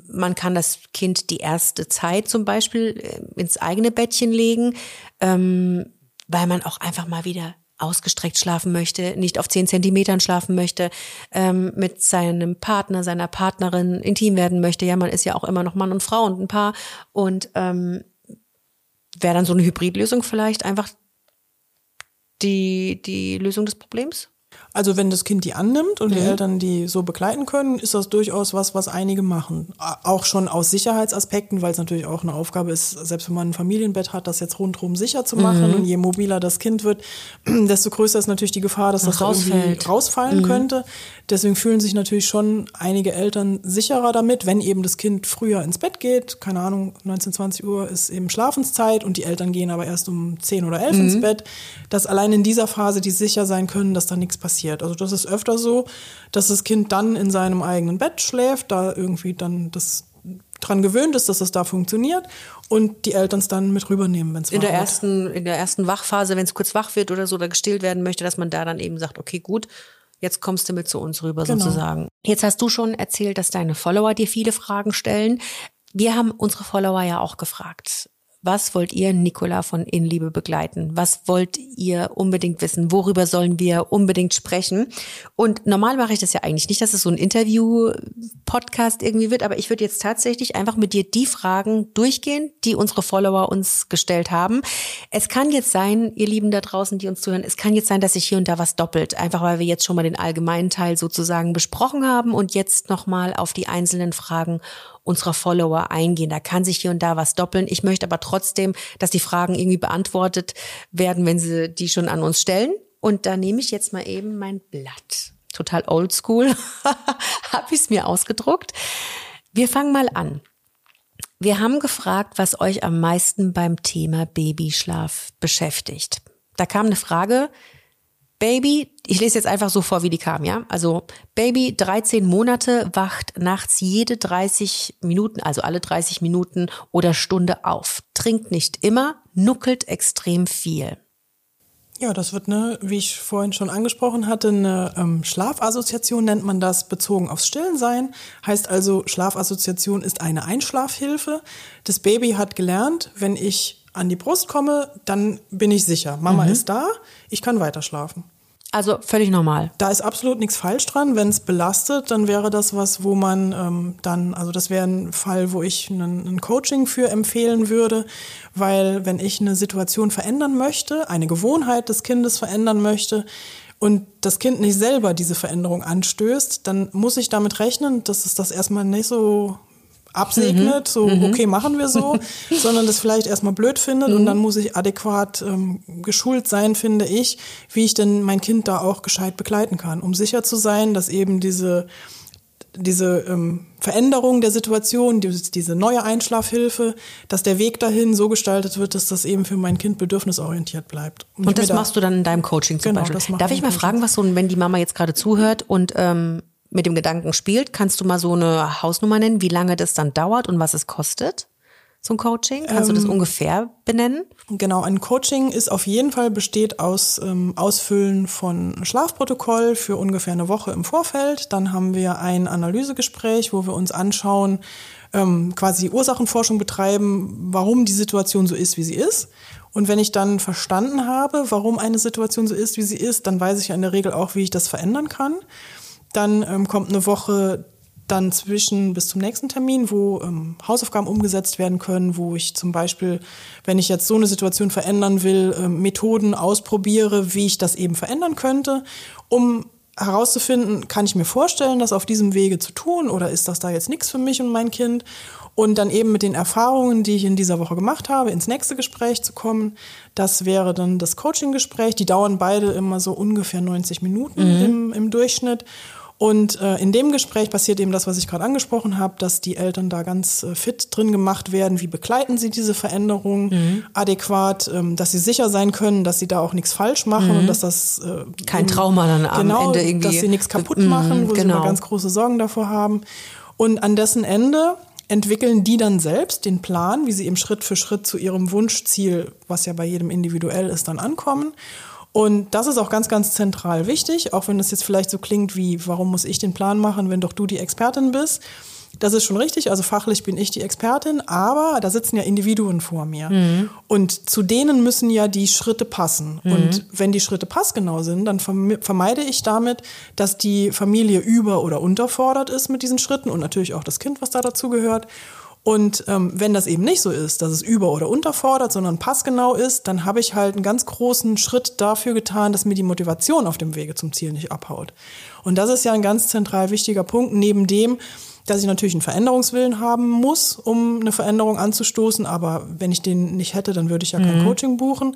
man kann das Kind die erste Zeit zum Beispiel äh, ins eigene Bettchen legen, ähm, weil man auch einfach mal wieder ausgestreckt schlafen möchte, nicht auf zehn Zentimetern schlafen möchte, ähm, mit seinem Partner, seiner Partnerin intim werden möchte. Ja, man ist ja auch immer noch Mann und Frau und ein Paar. Und ähm, wäre dann so eine Hybridlösung vielleicht einfach die, die Lösung des Problems? Also wenn das Kind die annimmt und mhm. die Eltern die so begleiten können, ist das durchaus was, was einige machen. Auch schon aus Sicherheitsaspekten, weil es natürlich auch eine Aufgabe ist, selbst wenn man ein Familienbett hat, das jetzt rundherum sicher zu machen. Mhm. Und je mobiler das Kind wird, desto größer ist natürlich die Gefahr, dass das, das irgendwie rausfallen mhm. könnte. Deswegen fühlen sich natürlich schon einige Eltern sicherer damit, wenn eben das Kind früher ins Bett geht. Keine Ahnung, 19, 20 Uhr ist eben Schlafenszeit und die Eltern gehen aber erst um 10 oder 11 ins mhm. Bett. Dass allein in dieser Phase die sicher sein können, dass da nichts passiert passiert. Also das ist öfter so, dass das Kind dann in seinem eigenen Bett schläft, da irgendwie dann das dran gewöhnt ist, dass es da funktioniert und die Eltern es dann mit rübernehmen, wenn es in der ersten in der ersten Wachphase, wenn es kurz wach wird oder so oder gestillt werden möchte, dass man da dann eben sagt, okay, gut, jetzt kommst du mit zu uns rüber genau. sozusagen. Jetzt hast du schon erzählt, dass deine Follower dir viele Fragen stellen. Wir haben unsere Follower ja auch gefragt. Was wollt ihr Nicola von Inliebe begleiten? Was wollt ihr unbedingt wissen? Worüber sollen wir unbedingt sprechen? Und normal mache ich das ja eigentlich nicht, dass es so ein Interview-Podcast irgendwie wird, aber ich würde jetzt tatsächlich einfach mit dir die Fragen durchgehen, die unsere Follower uns gestellt haben. Es kann jetzt sein, ihr Lieben da draußen, die uns zuhören, es kann jetzt sein, dass sich hier und da was doppelt, einfach weil wir jetzt schon mal den allgemeinen Teil sozusagen besprochen haben und jetzt nochmal auf die einzelnen Fragen unserer Follower eingehen. Da kann sich hier und da was doppeln. Ich möchte aber trotzdem, dass die Fragen irgendwie beantwortet werden, wenn sie die schon an uns stellen. Und da nehme ich jetzt mal eben mein Blatt. Total oldschool. Habe ich es mir ausgedruckt. Wir fangen mal an. Wir haben gefragt, was euch am meisten beim Thema Babyschlaf beschäftigt. Da kam eine Frage, Baby, ich lese jetzt einfach so vor, wie die kam, ja? Also Baby, 13 Monate, wacht nachts jede 30 Minuten, also alle 30 Minuten oder Stunde auf. Trinkt nicht immer, nuckelt extrem viel. Ja, das wird eine, wie ich vorhin schon angesprochen hatte, eine ähm, Schlafassoziation nennt man das, bezogen aufs Stillensein. Heißt also, Schlafassoziation ist eine Einschlafhilfe. Das Baby hat gelernt, wenn ich an die Brust komme, dann bin ich sicher. Mama mhm. ist da, ich kann weiter schlafen. Also völlig normal. Da ist absolut nichts falsch dran. Wenn es belastet, dann wäre das was, wo man ähm, dann, also das wäre ein Fall, wo ich ein Coaching für empfehlen würde, weil wenn ich eine Situation verändern möchte, eine Gewohnheit des Kindes verändern möchte, und das Kind nicht selber diese Veränderung anstößt, dann muss ich damit rechnen, dass es das erstmal nicht so absegnet, mhm. so mhm. okay, machen wir so, sondern das vielleicht erstmal blöd findet mhm. und dann muss ich adäquat ähm, geschult sein, finde ich, wie ich denn mein Kind da auch gescheit begleiten kann, um sicher zu sein, dass eben diese diese ähm, Veränderung der Situation, diese, diese neue Einschlafhilfe, dass der Weg dahin so gestaltet wird, dass das eben für mein Kind bedürfnisorientiert bleibt. Und, und das da, machst du dann in deinem Coaching zum genau, Beispiel. Darf ich mal fragen, was so, wenn die Mama jetzt gerade zuhört und ähm, mit dem Gedanken spielt, kannst du mal so eine Hausnummer nennen, wie lange das dann dauert und was es kostet? So ein Coaching? Kannst ähm, du das ähm, ungefähr benennen? Genau, ein Coaching ist auf jeden Fall besteht aus ähm, Ausfüllen von Schlafprotokoll für ungefähr eine Woche im Vorfeld. Dann haben wir ein Analysegespräch, wo wir uns anschauen, ähm, quasi Ursachenforschung betreiben, warum die Situation so ist, wie sie ist. Und wenn ich dann verstanden habe, warum eine Situation so ist, wie sie ist, dann weiß ich ja in der Regel auch, wie ich das verändern kann. Dann ähm, kommt eine Woche dann zwischen bis zum nächsten Termin, wo ähm, Hausaufgaben umgesetzt werden können, wo ich zum Beispiel, wenn ich jetzt so eine Situation verändern will, ähm, Methoden ausprobiere, wie ich das eben verändern könnte, um herauszufinden, kann ich mir vorstellen, das auf diesem Wege zu tun oder ist das da jetzt nichts für mich und mein Kind? Und dann eben mit den Erfahrungen, die ich in dieser Woche gemacht habe, ins nächste Gespräch zu kommen. Das wäre dann das Coaching-Gespräch. Die dauern beide immer so ungefähr 90 Minuten mhm. im, im Durchschnitt. Und äh, in dem Gespräch passiert eben das, was ich gerade angesprochen habe, dass die Eltern da ganz äh, fit drin gemacht werden. Wie begleiten sie diese Veränderung mhm. adäquat, ähm, dass sie sicher sein können, dass sie da auch nichts falsch machen mhm. und dass das äh, kein Trauma dann am genau, Ende irgendwie, dass sie nichts kaputt machen, wo genau. sie immer ganz große Sorgen davor haben. Und an dessen Ende entwickeln die dann selbst den Plan, wie sie eben Schritt für Schritt zu ihrem Wunschziel, was ja bei jedem individuell ist, dann ankommen. Und das ist auch ganz, ganz zentral wichtig, auch wenn es jetzt vielleicht so klingt wie, warum muss ich den Plan machen, wenn doch du die Expertin bist. Das ist schon richtig, also fachlich bin ich die Expertin, aber da sitzen ja Individuen vor mir. Mhm. Und zu denen müssen ja die Schritte passen. Mhm. Und wenn die Schritte passgenau sind, dann vermeide ich damit, dass die Familie über- oder unterfordert ist mit diesen Schritten und natürlich auch das Kind, was da dazu gehört. Und ähm, wenn das eben nicht so ist, dass es über- oder unterfordert, sondern passgenau ist, dann habe ich halt einen ganz großen Schritt dafür getan, dass mir die Motivation auf dem Wege zum Ziel nicht abhaut. Und das ist ja ein ganz zentral wichtiger Punkt, neben dem, dass ich natürlich einen Veränderungswillen haben muss, um eine Veränderung anzustoßen. Aber wenn ich den nicht hätte, dann würde ich ja kein mhm. Coaching buchen.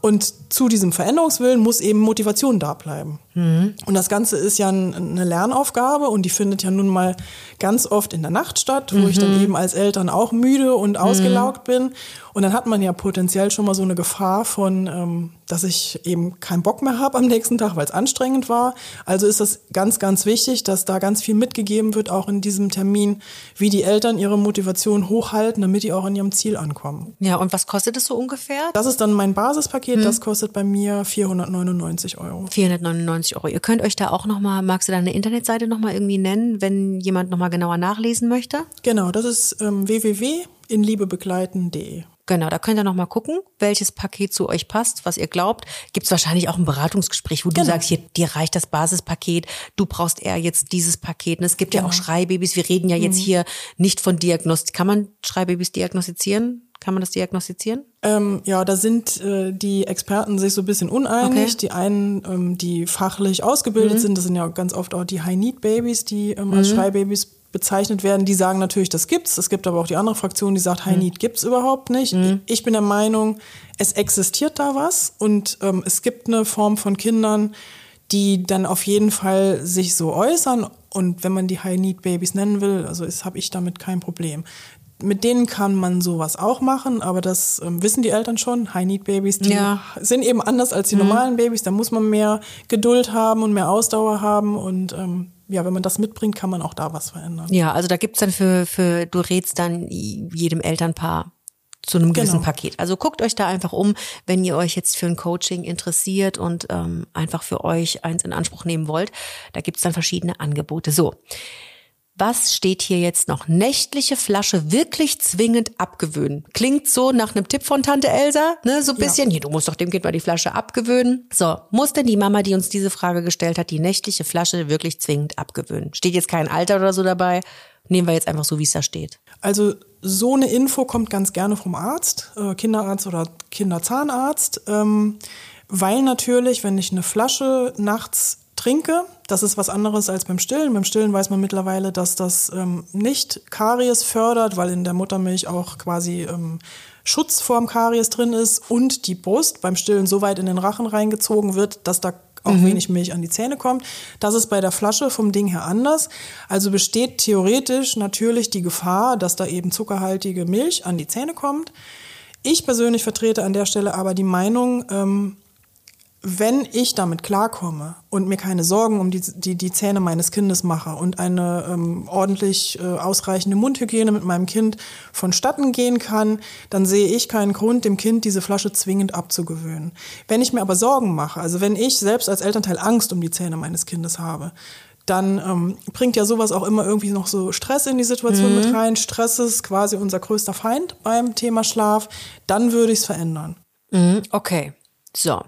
Und zu diesem Veränderungswillen muss eben Motivation da bleiben. Mhm. Und das Ganze ist ja eine Lernaufgabe und die findet ja nun mal ganz oft in der Nacht statt, wo mhm. ich dann mhm. eben als Eltern auch müde und ausgelaugt mhm. bin. Und dann hat man ja potenziell schon mal so eine Gefahr von, ähm, dass ich eben keinen Bock mehr habe am nächsten Tag, weil es anstrengend war. Also ist das ganz, ganz wichtig, dass da ganz viel mitgegeben wird, auch in diesem Termin, wie die Eltern ihre Motivation hochhalten, damit die auch an ihrem Ziel ankommen. Ja, und was kostet es so ungefähr? Das ist dann mein Basispaket, hm. das kostet bei mir 499 Euro. 499 Euro. Ihr könnt euch da auch nochmal, magst du deine Internetseite nochmal irgendwie nennen, wenn jemand nochmal genauer nachlesen möchte? Genau, das ist ähm, www.inliebebegleiten.de. Genau, da könnt ihr noch mal gucken, welches Paket zu euch passt, was ihr glaubt. Gibt es wahrscheinlich auch ein Beratungsgespräch, wo genau. du sagst, hier, dir reicht das Basispaket, du brauchst eher jetzt dieses Paket. Und es gibt genau. ja auch genau. Schreibabys. Wir reden ja jetzt mhm. hier nicht von Diagnostik. Kann man Schreibabys diagnostizieren? Kann man das diagnostizieren? Ähm, ja, da sind äh, die Experten sich so ein bisschen uneinig. Okay. Die einen, ähm, die fachlich ausgebildet mhm. sind, das sind ja ganz oft auch die High-Need-Babys, die ähm, mhm. als Schreibabys bezeichnet werden, die sagen natürlich, das gibt's. Es gibt aber auch die andere Fraktion, die sagt, High Need gibt's überhaupt nicht. Mhm. Ich bin der Meinung, es existiert da was und ähm, es gibt eine Form von Kindern, die dann auf jeden Fall sich so äußern. Und wenn man die High Need Babys nennen will, also habe ich damit kein Problem. Mit denen kann man sowas auch machen, aber das ähm, wissen die Eltern schon. High Need Babys, die ja. sind eben anders als die mhm. normalen Babys. Da muss man mehr Geduld haben und mehr Ausdauer haben und ähm, ja, wenn man das mitbringt, kann man auch da was verändern. Ja, also da gibt's dann für, für, du rätst dann jedem Elternpaar zu einem gewissen genau. Paket. Also guckt euch da einfach um, wenn ihr euch jetzt für ein Coaching interessiert und ähm, einfach für euch eins in Anspruch nehmen wollt. Da gibt's dann verschiedene Angebote. So, was steht hier jetzt noch? Nächtliche Flasche wirklich zwingend abgewöhnen. Klingt so nach einem Tipp von Tante Elsa, ne? So ein bisschen. Ja. Hier, du musst doch dem Kind mal die Flasche abgewöhnen. So, muss denn die Mama, die uns diese Frage gestellt hat, die nächtliche Flasche wirklich zwingend abgewöhnen? Steht jetzt kein Alter oder so dabei? Nehmen wir jetzt einfach so, wie es da steht. Also so eine Info kommt ganz gerne vom Arzt, äh, Kinderarzt oder Kinderzahnarzt, ähm, weil natürlich, wenn ich eine Flasche nachts trinke. Das ist was anderes als beim Stillen. Beim Stillen weiß man mittlerweile, dass das ähm, nicht Karies fördert, weil in der Muttermilch auch quasi ähm, Schutz vorm Karies drin ist und die Brust beim Stillen so weit in den Rachen reingezogen wird, dass da auch mhm. wenig Milch an die Zähne kommt. Das ist bei der Flasche vom Ding her anders. Also besteht theoretisch natürlich die Gefahr, dass da eben zuckerhaltige Milch an die Zähne kommt. Ich persönlich vertrete an der Stelle aber die Meinung, ähm, wenn ich damit klarkomme und mir keine Sorgen um die, die, die Zähne meines Kindes mache und eine ähm, ordentlich äh, ausreichende Mundhygiene mit meinem Kind vonstatten gehen kann, dann sehe ich keinen Grund, dem Kind diese Flasche zwingend abzugewöhnen. Wenn ich mir aber Sorgen mache, also wenn ich selbst als Elternteil Angst um die Zähne meines Kindes habe, dann ähm, bringt ja sowas auch immer irgendwie noch so Stress in die Situation mhm. mit rein. Stress ist quasi unser größter Feind beim Thema Schlaf. Dann würde ich es verändern. Mhm, okay, so.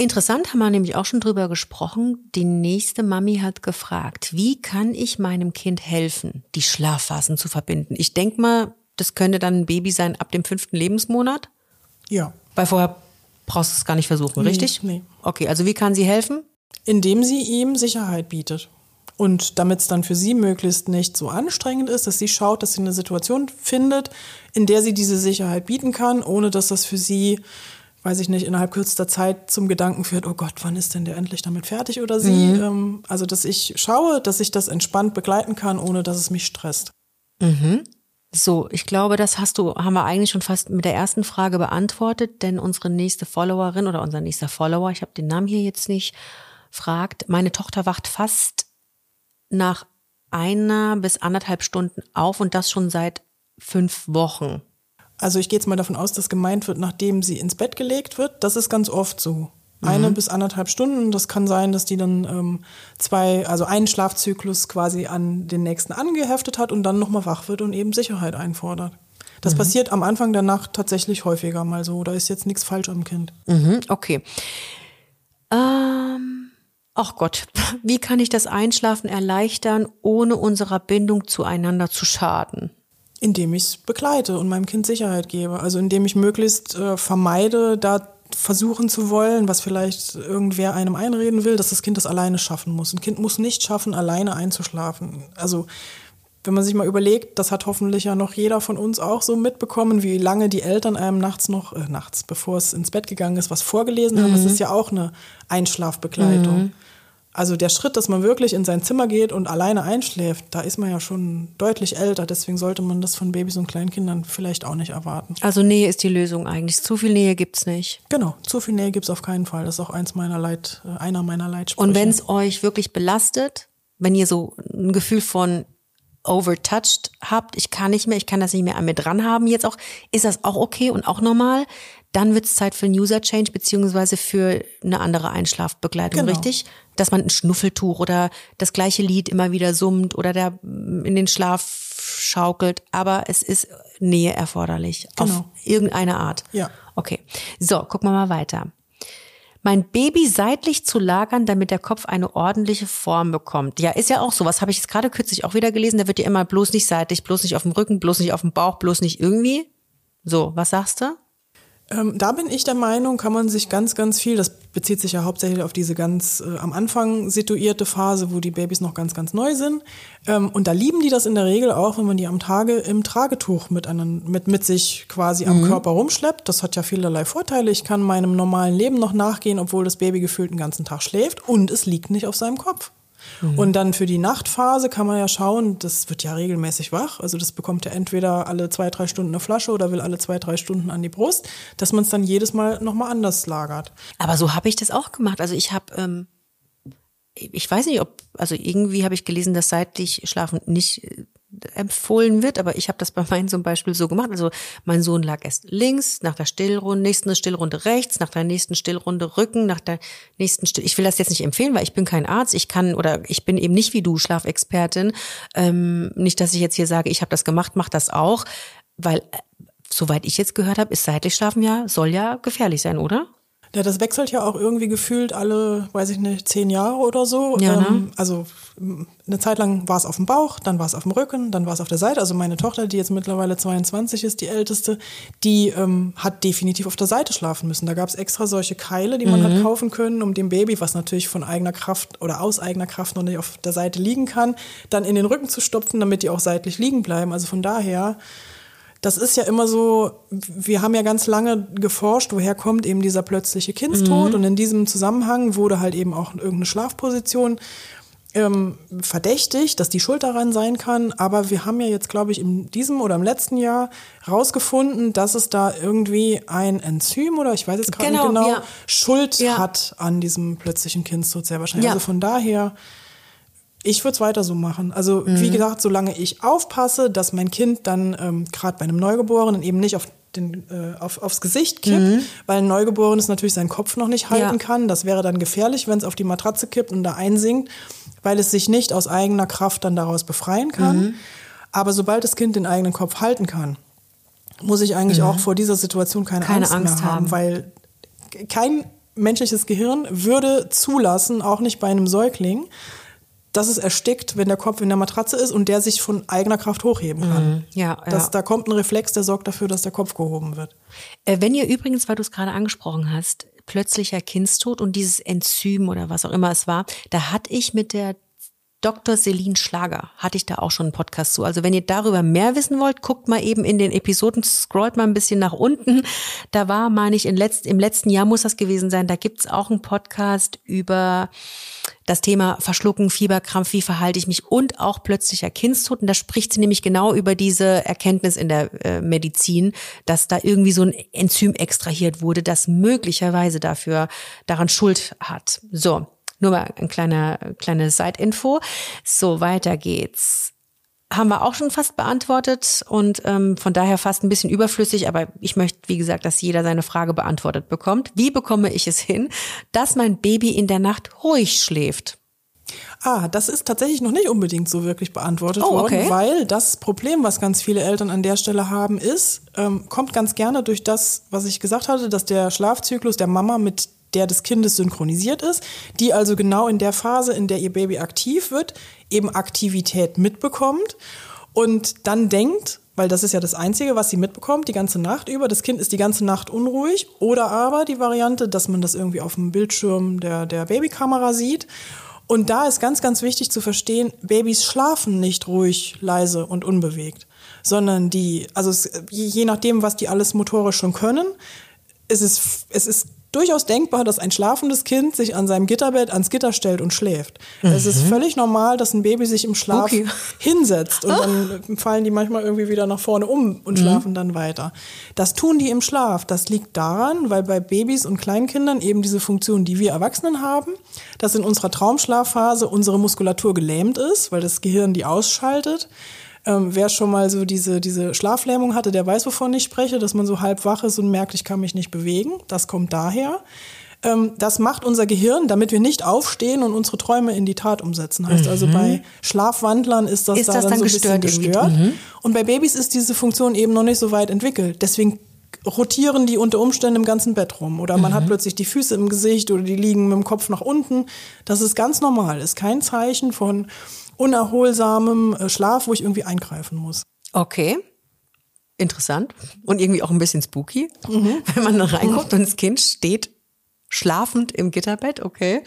Interessant haben wir nämlich auch schon drüber gesprochen. Die nächste Mami hat gefragt, wie kann ich meinem Kind helfen, die Schlafphasen zu verbinden? Ich denke mal, das könnte dann ein Baby sein ab dem fünften Lebensmonat. Ja. Weil vorher brauchst du es gar nicht versuchen, nee, richtig? Nee. Okay, also wie kann sie helfen? Indem sie ihm Sicherheit bietet. Und damit es dann für sie möglichst nicht so anstrengend ist, dass sie schaut, dass sie eine Situation findet, in der sie diese Sicherheit bieten kann, ohne dass das für sie weiß ich nicht, innerhalb kürzester Zeit zum Gedanken führt, oh Gott, wann ist denn der endlich damit fertig oder sie? Mhm. Ähm, also, dass ich schaue, dass ich das entspannt begleiten kann, ohne dass es mich stresst. Mhm. So, ich glaube, das hast du, haben wir eigentlich schon fast mit der ersten Frage beantwortet, denn unsere nächste Followerin oder unser nächster Follower, ich habe den Namen hier jetzt nicht, fragt, meine Tochter wacht fast nach einer bis anderthalb Stunden auf und das schon seit fünf Wochen. Also ich gehe jetzt mal davon aus, dass gemeint wird, nachdem sie ins Bett gelegt wird. Das ist ganz oft so eine mhm. bis anderthalb Stunden. Das kann sein, dass die dann ähm, zwei, also einen Schlafzyklus quasi an den nächsten angeheftet hat und dann nochmal wach wird und eben Sicherheit einfordert. Das mhm. passiert am Anfang der Nacht tatsächlich häufiger mal so. Da ist jetzt nichts falsch am Kind. Mhm, okay. Ähm, ach Gott, wie kann ich das Einschlafen erleichtern, ohne unserer Bindung zueinander zu schaden? Indem ich es begleite und meinem Kind Sicherheit gebe. Also indem ich möglichst äh, vermeide, da versuchen zu wollen, was vielleicht irgendwer einem einreden will, dass das Kind das alleine schaffen muss. Ein Kind muss nicht schaffen, alleine einzuschlafen. Also wenn man sich mal überlegt, das hat hoffentlich ja noch jeder von uns auch so mitbekommen, wie lange die Eltern einem nachts noch, äh, nachts, bevor es ins Bett gegangen ist, was vorgelesen mhm. haben. Das ist ja auch eine Einschlafbegleitung. Mhm. Also der Schritt, dass man wirklich in sein Zimmer geht und alleine einschläft, da ist man ja schon deutlich älter. Deswegen sollte man das von Babys und Kleinkindern vielleicht auch nicht erwarten. Also Nähe ist die Lösung eigentlich. Zu viel Nähe gibt's nicht. Genau, zu viel Nähe gibt's auf keinen Fall. Das ist auch eins meiner Leit, äh, einer meiner Leitsprüche. Und wenn es euch wirklich belastet, wenn ihr so ein Gefühl von overtouched habt, ich kann nicht mehr, ich kann das nicht mehr an mir dran haben jetzt auch, ist das auch okay und auch normal. Dann wird es Zeit für einen User Change beziehungsweise für eine andere Einschlafbegleitung, genau. richtig? Dass man ein Schnuffeltuch oder das gleiche Lied immer wieder summt oder der in den Schlaf schaukelt, aber es ist Nähe erforderlich genau. auf irgendeine Art. Ja. Okay. So, gucken wir mal weiter mein Baby seitlich zu lagern, damit der Kopf eine ordentliche Form bekommt. Ja, ist ja auch so. Was habe ich jetzt gerade kürzlich auch wieder gelesen? Da wird ja immer bloß nicht seitlich, bloß nicht auf dem Rücken, bloß nicht auf dem Bauch, bloß nicht irgendwie. So, was sagst du? Ähm, da bin ich der Meinung, kann man sich ganz, ganz viel, das bezieht sich ja hauptsächlich auf diese ganz äh, am Anfang situierte Phase, wo die Babys noch ganz, ganz neu sind. Ähm, und da lieben die das in der Regel auch, wenn man die am Tage im Tragetuch mit, einem, mit, mit sich quasi am mhm. Körper rumschleppt. Das hat ja vielerlei Vorteile. Ich kann meinem normalen Leben noch nachgehen, obwohl das Baby gefühlt den ganzen Tag schläft und es liegt nicht auf seinem Kopf. Mhm. Und dann für die Nachtphase kann man ja schauen, das wird ja regelmäßig wach. Also das bekommt ja entweder alle zwei, drei Stunden eine Flasche oder will alle zwei, drei Stunden an die Brust, dass man es dann jedes Mal nochmal anders lagert. Aber so habe ich das auch gemacht. Also ich habe, ähm, ich weiß nicht, ob, also irgendwie habe ich gelesen, dass seitlich Schlafen nicht empfohlen wird, aber ich habe das bei meinem zum Beispiel so gemacht. Also mein Sohn lag erst links, nach der Stillrunde, nächsten Stillrunde rechts, nach der nächsten Stillrunde Rücken, nach der nächsten Still. Ich will das jetzt nicht empfehlen, weil ich bin kein Arzt. Ich kann oder ich bin eben nicht wie du Schlafexpertin. Ähm, nicht, dass ich jetzt hier sage, ich habe das gemacht, mach das auch, weil äh, soweit ich jetzt gehört habe, ist seitlich Schlafen ja soll ja gefährlich sein, oder? Ja, das wechselt ja auch irgendwie gefühlt alle, weiß ich nicht, zehn Jahre oder so. Ja, ne? ähm, also eine Zeit lang war es auf dem Bauch, dann war es auf dem Rücken, dann war es auf der Seite. Also meine Tochter, die jetzt mittlerweile 22 ist, die älteste, die ähm, hat definitiv auf der Seite schlafen müssen. Da gab es extra solche Keile, die man mhm. hat kaufen können, um dem Baby, was natürlich von eigener Kraft oder aus eigener Kraft noch nicht auf der Seite liegen kann, dann in den Rücken zu stopfen, damit die auch seitlich liegen bleiben. Also von daher das ist ja immer so, wir haben ja ganz lange geforscht, woher kommt eben dieser plötzliche Kindstod. Mhm. Und in diesem Zusammenhang wurde halt eben auch irgendeine Schlafposition ähm, verdächtig, dass die Schuld daran sein kann. Aber wir haben ja jetzt, glaube ich, in diesem oder im letzten Jahr rausgefunden, dass es da irgendwie ein Enzym oder ich weiß jetzt gerade genau, nicht genau, ja. Schuld ja. hat an diesem plötzlichen Kindstod sehr wahrscheinlich. Ja. Also von daher ich würde es weiter so machen. Also mhm. wie gesagt, solange ich aufpasse, dass mein Kind dann ähm, gerade bei einem Neugeborenen eben nicht auf den, äh, auf, aufs Gesicht kippt, mhm. weil ein Neugeborenes natürlich seinen Kopf noch nicht halten ja. kann. Das wäre dann gefährlich, wenn es auf die Matratze kippt und da einsinkt, weil es sich nicht aus eigener Kraft dann daraus befreien kann. Mhm. Aber sobald das Kind den eigenen Kopf halten kann, muss ich eigentlich mhm. auch vor dieser Situation keine, keine Angst, Angst, mehr haben, haben, weil kein menschliches Gehirn würde zulassen, auch nicht bei einem Säugling, dass es erstickt, wenn der Kopf in der Matratze ist und der sich von eigener Kraft hochheben kann. Mhm, ja, das, ja. Da kommt ein Reflex, der sorgt dafür, dass der Kopf gehoben wird. Äh, wenn ihr übrigens, weil du es gerade angesprochen hast, plötzlicher Kindstod und dieses Enzym oder was auch immer es war, da hatte ich mit der Dr. Celine Schlager hatte ich da auch schon einen Podcast zu. Also wenn ihr darüber mehr wissen wollt, guckt mal eben in den Episoden, scrollt mal ein bisschen nach unten. Da war, meine ich, im letzten Jahr muss das gewesen sein, da gibt's auch einen Podcast über das Thema Verschlucken, Fieberkrampf, wie verhalte ich mich und auch plötzlicher Kindstod. Und da spricht sie nämlich genau über diese Erkenntnis in der äh, Medizin, dass da irgendwie so ein Enzym extrahiert wurde, das möglicherweise dafür daran Schuld hat. So. Nur mal ein kleiner, kleine Side-Info. So, weiter geht's. Haben wir auch schon fast beantwortet und ähm, von daher fast ein bisschen überflüssig, aber ich möchte, wie gesagt, dass jeder seine Frage beantwortet bekommt. Wie bekomme ich es hin, dass mein Baby in der Nacht ruhig schläft? Ah, das ist tatsächlich noch nicht unbedingt so wirklich beantwortet Oh, worden, okay. weil das Problem, was ganz viele Eltern an der Stelle haben, ist, ähm, kommt ganz gerne durch das, was ich gesagt hatte, dass der Schlafzyklus der Mama mit der des Kindes synchronisiert ist, die also genau in der Phase, in der ihr Baby aktiv wird, eben Aktivität mitbekommt und dann denkt, weil das ist ja das Einzige, was sie mitbekommt, die ganze Nacht über. Das Kind ist die ganze Nacht unruhig. Oder aber die Variante, dass man das irgendwie auf dem Bildschirm der, der Babykamera sieht. Und da ist ganz, ganz wichtig zu verstehen, Babys schlafen nicht ruhig, leise und unbewegt, sondern die, also es, je, nachdem, was die alles motorisch schon können, es ist, es ist durchaus denkbar, dass ein schlafendes Kind sich an seinem Gitterbett ans Gitter stellt und schläft. Es ist völlig normal, dass ein Baby sich im Schlaf Okay. hinsetzt und dann fallen die manchmal irgendwie wieder nach vorne um und schlafen dann weiter. Das tun die im Schlaf. Das liegt daran, weil bei Babys und Kleinkindern eben diese Funktion, die wir Erwachsenen haben, dass in unserer Traumschlafphase unsere Muskulatur gelähmt ist, weil das Gehirn die ausschaltet. Ähm, wer schon mal so diese, diese Schlaflähmung hatte, der weiß, wovon ich spreche, dass man so halb wach ist und merkt, ich kann mich nicht bewegen. Das kommt daher. Ähm, das macht unser Gehirn, damit wir nicht aufstehen und unsere Träume in die Tat umsetzen. Heißt also, bei Schlafwandlern ist das, Mhm. Ist da das dann, dann so ein bisschen gestört. Mhm. Und bei Babys ist diese Funktion eben noch nicht so weit entwickelt. Deswegen rotieren die unter Umständen im ganzen Bett rum. Oder man hat Mhm. plötzlich die Füße im Gesicht oder die liegen mit dem Kopf nach unten. Das ist ganz normal. Ist kein Zeichen von unerholsamem äh, Schlaf, wo ich irgendwie eingreifen muss. Okay. Interessant. Und irgendwie auch ein bisschen spooky, wenn man dann reinguckt und das Kind steht schlafend im Gitterbett. Okay.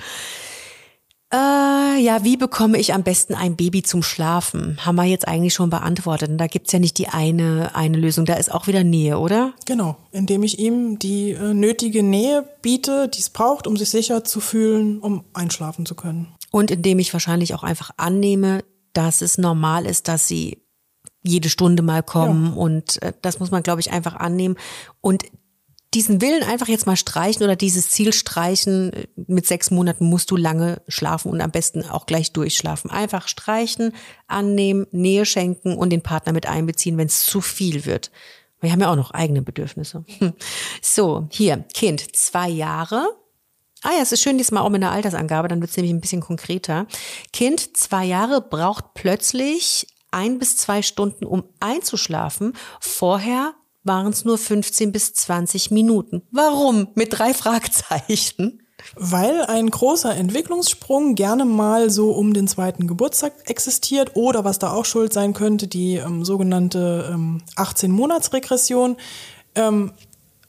Äh, ja, wie bekomme ich am besten ein Baby zum Schlafen? Haben wir jetzt eigentlich schon beantwortet. Und da gibt's ja nicht die eine, eine Lösung. Da ist auch wieder Nähe, oder? Genau, indem ich ihm die äh, nötige Nähe biete, die es braucht, um sich sicher zu fühlen, um einschlafen zu können. Und indem ich wahrscheinlich auch einfach annehme, dass es normal ist, dass sie jede Stunde mal kommen. Und äh, das muss man, glaube ich, einfach annehmen. Und diesen Willen einfach jetzt mal streichen oder dieses Ziel streichen, äh, mit sechs Monaten musst du lange schlafen und am besten auch gleich durchschlafen. Einfach streichen, annehmen, Nähe schenken und den Partner mit einbeziehen, wenn es zu viel wird. Wir haben ja auch noch eigene Bedürfnisse. So, hier, Kind, zwei Jahre. Ah ja, es ist schön diesmal auch mit einer Altersangabe, dann wird es nämlich ein bisschen konkreter. Kind, zwei Jahre, braucht plötzlich ein bis zwei Stunden, um einzuschlafen. Vorher waren es nur 15 bis 20 Minuten. Warum? Mit drei Fragezeichen. Weil ein großer Entwicklungssprung gerne mal so um den zweiten Geburtstag existiert oder was da auch schuld sein könnte, die ähm, sogenannte ähm, 18-Monats-Regression. Ähm,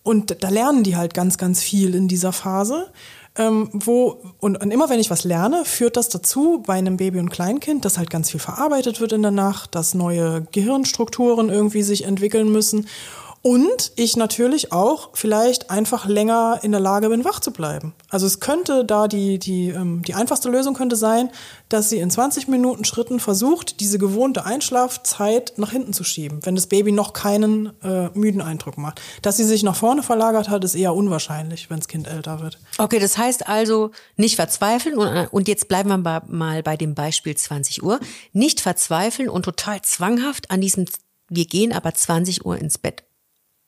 und da lernen die halt ganz, ganz viel in dieser Phase. Ähm, wo, und, und immer wenn ich was lerne, führt das dazu bei einem Baby und Kleinkind, dass halt ganz viel verarbeitet wird in der Nacht, dass neue Gehirnstrukturen irgendwie sich entwickeln müssen. Und ich natürlich auch vielleicht einfach länger in der Lage bin, wach zu bleiben. Also es könnte da die, die, ähm, die einfachste Lösung könnte sein, dass sie in 20 Minuten Schritten versucht, diese gewohnte Einschlafzeit nach hinten zu schieben, wenn das Baby noch keinen äh, müden Eindruck macht. Dass sie sich nach vorne verlagert hat, ist eher unwahrscheinlich, wenn das Kind älter wird. Okay, das heißt also nicht verzweifeln und, und jetzt bleiben wir mal bei dem Beispiel 20 Uhr. Nicht verzweifeln und total zwanghaft an diesem, wir gehen aber 20 Uhr ins Bett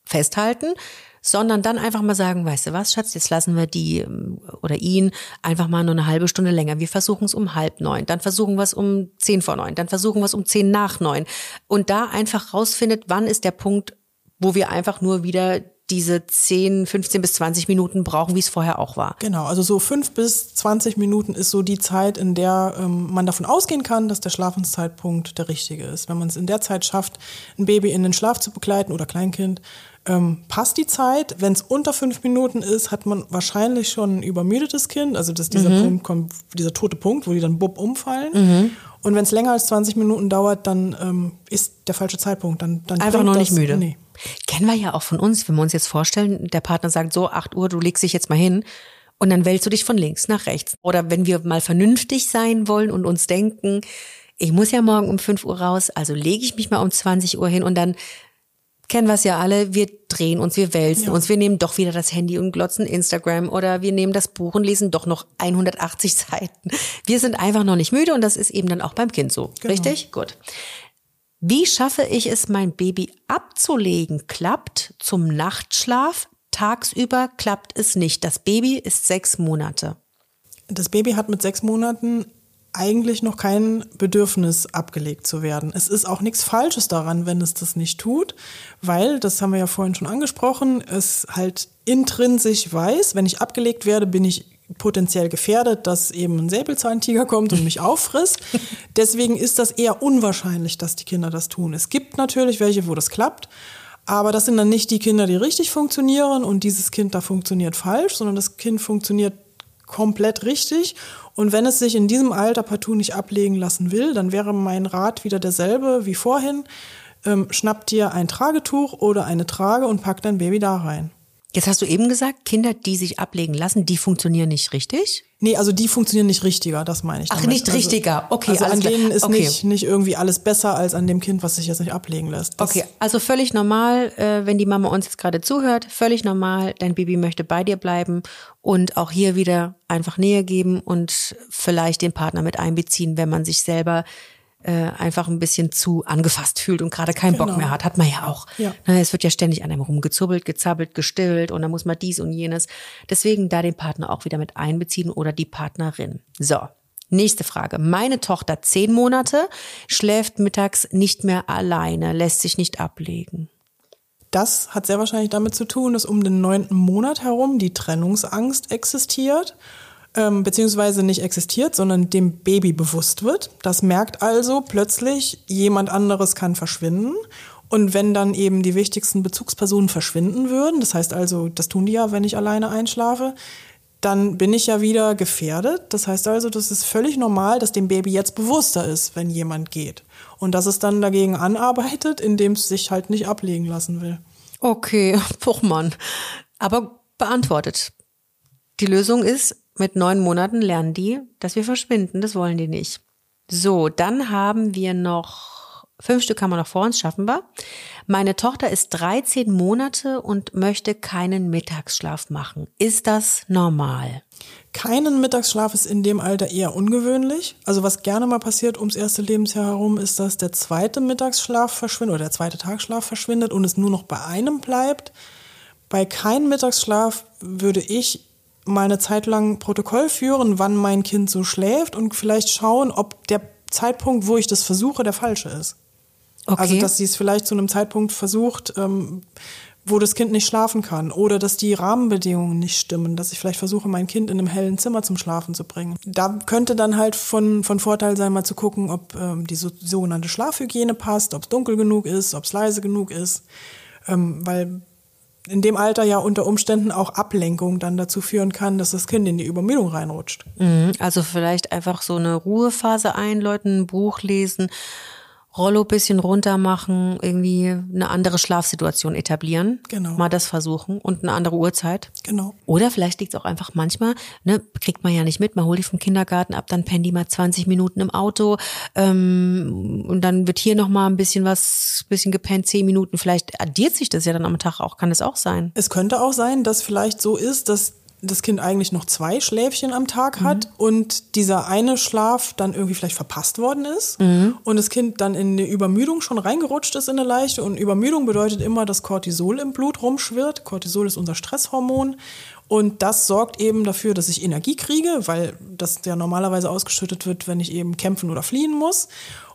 festhalten, sondern dann einfach mal sagen, weißt du was, Schatz, jetzt lassen wir die ähm, oder ihn einfach mal nur eine halbe Stunde länger. Wir versuchen es um halb neun, dann versuchen wir es um zehn vor neun, dann versuchen wir es um zehn nach neun. Und da einfach rausfindet, wann ist der Punkt, wo wir einfach nur wieder diese 10, 15 bis 20 Minuten brauchen, wie es vorher auch war. Genau, also so fünf bis 20 Minuten ist so die Zeit, in der ähm, man davon ausgehen kann, dass der Schlafenszeitpunkt der richtige ist. Wenn man es in der Zeit schafft, ein Baby in den Schlaf zu begleiten oder Kleinkind, ähm, passt die Zeit. Wenn es unter fünf Minuten ist, hat man wahrscheinlich schon ein übermüdetes Kind. Also dass dieser Punkt kommt, dieser tote Punkt, wo die dann bupp umfallen. Und wenn es länger als 20 Minuten dauert, dann ähm, ist der falsche Zeitpunkt. Dann, dann Einfach noch nicht müde. Nee. Kennen wir ja auch von uns, wenn wir uns jetzt vorstellen, der Partner sagt so, 8 Uhr, du legst dich jetzt mal hin und dann wälzt du dich von links nach rechts. Oder wenn wir mal vernünftig sein wollen und uns denken, ich muss ja morgen um 5 Uhr raus, also lege ich mich mal um 20 Uhr hin und dann kennen wir es ja alle, wir drehen uns, wir wälzen Ja. uns, wir nehmen doch wieder das Handy und glotzen Instagram oder wir nehmen das Buch und lesen doch noch 180 Seiten. Wir sind einfach noch nicht müde und das ist eben dann auch beim Kind so. Genau. Richtig? Gut. Wie schaffe ich es, mein Baby abzulegen? Klappt zum Nachtschlaf, tagsüber klappt es nicht. Das Baby ist sechs Monate. Das Baby hat mit sechs Monaten eigentlich noch kein Bedürfnis abgelegt zu werden. Es ist auch nichts Falsches daran, wenn es das nicht tut, weil, das haben wir ja vorhin schon angesprochen, es halt intrinsisch weiß, wenn ich abgelegt werde, bin ich potenziell gefährdet, dass eben ein Säbelzahntiger kommt und mich auffrisst. Deswegen ist das eher unwahrscheinlich, dass die Kinder das tun. Es gibt natürlich welche, wo das klappt, aber das sind dann nicht die Kinder, die richtig funktionieren und dieses Kind da funktioniert falsch, sondern das Kind funktioniert komplett richtig. Und wenn es sich in diesem Alter partout nicht ablegen lassen will, dann wäre mein Rat wieder derselbe wie vorhin. Ähm, schnapp dir ein Tragetuch oder eine Trage und pack dein Baby da rein. Jetzt hast du eben gesagt, Kinder, die sich ablegen lassen, die funktionieren nicht richtig. Nee, also die funktionieren nicht richtiger, das meine ich. Ach, damit. nicht also, richtiger. Okay, also an denen ist Okay. nicht, nicht irgendwie alles besser als an dem Kind, was sich jetzt nicht ablegen lässt. Das, Okay, also völlig normal, äh, wenn die Mama uns jetzt gerade zuhört, völlig normal, dein Baby möchte bei dir bleiben und auch hier wieder einfach Nähe geben und vielleicht den Partner mit einbeziehen, wenn man sich selber äh, einfach ein bisschen zu angefasst fühlt und gerade keinen Bock Genau. mehr hat, hat man ja auch. Ja. Ne, Es wird ja ständig an einem rumgezubbelt, gezappelt, gestillt und dann muss man dies und jenes. Deswegen da den Partner auch wieder mit einbeziehen oder die Partnerin. So. Nächste Frage. Meine Tochter, zehn Monate, schläft mittags nicht mehr alleine, lässt sich nicht ablegen. Das hat sehr wahrscheinlich damit zu tun, dass um den neunten Monat herum die Trennungsangst existiert, ähm, beziehungsweise nicht existiert, sondern dem Baby bewusst wird. Das merkt also plötzlich, jemand anderes kann verschwinden. Und wenn dann eben die wichtigsten Bezugspersonen verschwinden würden, das heißt also, das tun die ja, wenn ich alleine einschlafe, dann bin ich ja wieder gefährdet. Das heißt also, das ist völlig normal, dass dem Baby jetzt bewusster ist, wenn jemand geht. Und dass es dann dagegen anarbeitet, indem es sich halt nicht ablegen lassen will. Okay, Puchmann. Aber beantwortet. Die Lösung ist, mit neun Monaten lernen die, dass wir verschwinden. Das wollen die nicht. So, dann haben wir noch, fünf Stück haben wir noch vor uns, schaffen wir. Meine Tochter ist 13 Monate und möchte keinen Mittagsschlaf machen. Ist das normal? Keinen Mittagsschlaf ist in dem Alter eher ungewöhnlich. Also was gerne mal passiert ums erste Lebensjahr herum, ist, dass der zweite Mittagsschlaf verschwindet oder der zweite Tagschlaf verschwindet und es nur noch bei einem bleibt. Bei keinem Mittagsschlaf würde ich mal eine Zeit lang Protokoll führen, wann mein Kind so schläft und vielleicht schauen, ob der Zeitpunkt, wo ich das versuche, der falsche ist. Okay. Also, dass sie es vielleicht zu einem Zeitpunkt versucht, ähm, wo das Kind nicht schlafen kann oder dass die Rahmenbedingungen nicht stimmen, dass ich vielleicht versuche, mein Kind in einem hellen Zimmer zum Schlafen zu bringen. Da könnte dann halt von, von Vorteil sein, mal zu gucken, ob ähm, die so, sogenannte Schlafhygiene passt, ob es dunkel genug ist, ob es leise genug ist, ähm, weil in dem Alter ja unter Umständen auch Ablenkung dann dazu führen kann, dass das Kind in die Übermüdung reinrutscht. Mhm, Also vielleicht einfach so eine Ruhephase einläuten, ein Buch lesen, Rollo bisschen runter machen, irgendwie eine andere Schlafsituation etablieren. Genau. Mal das versuchen und eine andere Uhrzeit. Genau. Oder vielleicht liegt es auch einfach manchmal, ne, kriegt man ja nicht mit, man holt die vom Kindergarten ab, dann pennen die mal 20 Minuten im Auto ähm, und dann wird hier nochmal ein bisschen was, bisschen gepennt, 10 Minuten, vielleicht addiert sich das ja dann am Tag auch, kann das auch sein. Es könnte auch sein, dass vielleicht so ist, dass das Kind eigentlich noch zwei Schläfchen am Tag hat und dieser eine Schlaf dann irgendwie vielleicht verpasst worden ist und das Kind dann in eine Übermüdung schon reingerutscht ist in eine leichte und Übermüdung bedeutet immer, dass Cortisol im Blut rumschwirrt. Cortisol ist unser Stresshormon und das sorgt eben dafür, dass ich Energie kriege, weil das ja normalerweise ausgeschüttet wird, wenn ich eben kämpfen oder fliehen muss.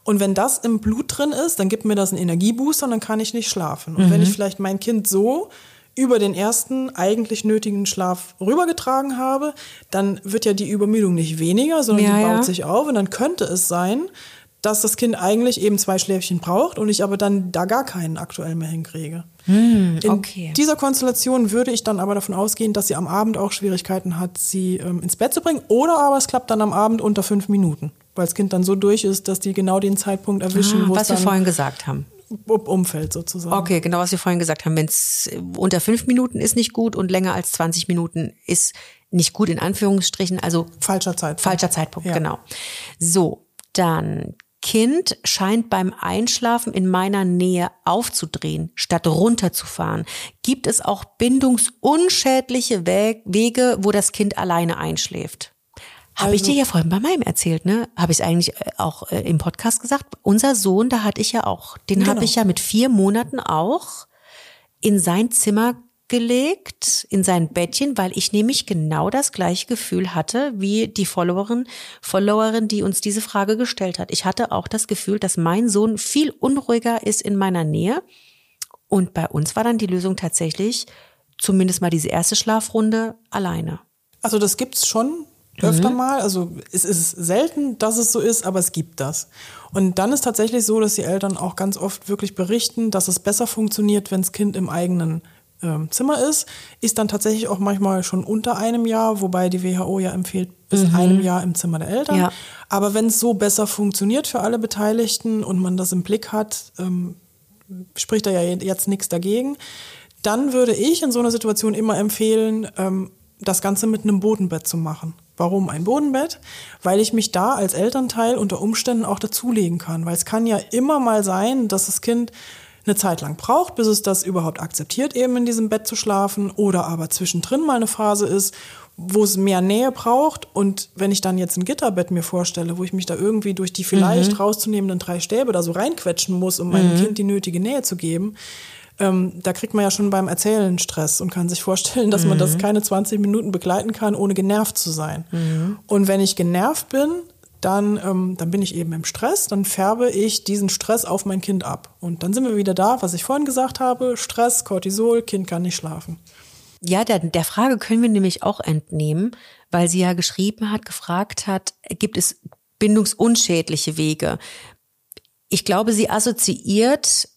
Und wenn das im Blut drin ist, dann gibt mir das einen Energiebooster und dann kann ich nicht schlafen. Und wenn ich vielleicht mein Kind so über den ersten eigentlich nötigen Schlaf rübergetragen habe, dann wird ja die Übermüdung nicht weniger, sondern Ja, die baut ja. sich auf und dann könnte es sein, dass das Kind eigentlich eben zwei Schläfchen braucht und ich aber dann da gar keinen aktuell mehr hinkriege. Hm, In okay. dieser Konstellation würde ich dann aber davon ausgehen, dass sie am Abend auch Schwierigkeiten hat, sie ähm, ins Bett zu bringen. Oder aber es klappt dann am Abend unter fünf Minuten, weil das Kind dann so durch ist, dass die genau den Zeitpunkt erwischen, Ah, wo es was wir dann vorhin gesagt haben. Um- umfällt sozusagen. Okay, genau was wir vorhin gesagt haben. Wenn es unter fünf Minuten ist nicht gut und länger als 20 Minuten ist nicht gut in Anführungsstrichen. Also Falscher Zeitpunkt. falscher Zeitpunkt, Ja. genau. So, dann Kind scheint beim Einschlafen in meiner Nähe aufzudrehen, statt runterzufahren. Gibt es auch bindungsunschädliche Wege, wo das Kind alleine einschläft? Habe ich Also- dir ja vorhin bei meinem erzählt, ne? Habe ich eigentlich äh, auch äh, im Podcast gesagt? Unser Sohn, da hatte ich ja auch, den habe Genau. ich ja mit vier Monaten auch in sein Zimmer gelegt, in sein Bettchen, weil ich nämlich genau das gleiche Gefühl hatte wie die Followerin, Followerin, die uns diese Frage gestellt hat. Ich hatte auch das Gefühl, dass mein Sohn viel unruhiger ist in meiner Nähe. Und bei uns war dann die Lösung tatsächlich, zumindest mal diese erste Schlafrunde alleine. Also das gibt's schon Mhm. öfter mal. Also es ist selten, dass es so ist, aber es gibt das. Und dann ist tatsächlich so, dass die Eltern auch ganz oft wirklich berichten, dass es besser funktioniert, wenn das Kind im eigenen ähm, Zimmer ist. Ist dann tatsächlich auch manchmal schon unter einem Jahr, wobei die WHO ja empfiehlt, bis einem Jahr im Zimmer der Eltern. Mhm. Ja. Aber wenn es so besser funktioniert für alle Beteiligten und man das im Blick hat, ähm, spricht da ja jetzt nichts dagegen. Dann würde ich in so einer Situation immer empfehlen, ähm, das Ganze mit einem Bodenbett zu machen. Warum ein Bodenbett? Weil ich mich da als Elternteil unter Umständen auch dazulegen kann. Weil es kann ja immer mal sein, dass das Kind eine Zeit lang braucht, bis es das überhaupt akzeptiert, eben in diesem Bett zu schlafen. Oder aber zwischendrin mal eine Phase ist, wo es mehr Nähe braucht. Und wenn ich dann jetzt ein Gitterbett mir vorstelle, wo ich mich da irgendwie durch die vielleicht rauszunehmenden drei Stäbe da so reinquetschen muss, um meinem Kind die nötige Nähe zu geben, ähm, da kriegt man ja schon beim Erzählen Stress und kann sich vorstellen, dass man das keine 20 Minuten begleiten kann, ohne genervt zu sein. Und wenn ich genervt bin, dann, ähm, dann bin ich eben im Stress, dann färbe ich diesen Stress auf mein Kind ab. Und dann sind wir wieder da, was ich vorhin gesagt habe, Stress, Cortisol, Kind kann nicht schlafen. Ja, der, der Frage können wir nämlich auch entnehmen, weil sie ja geschrieben hat, gefragt hat, gibt es bindungsunschädliche Wege? Ich glaube, sie assoziiert,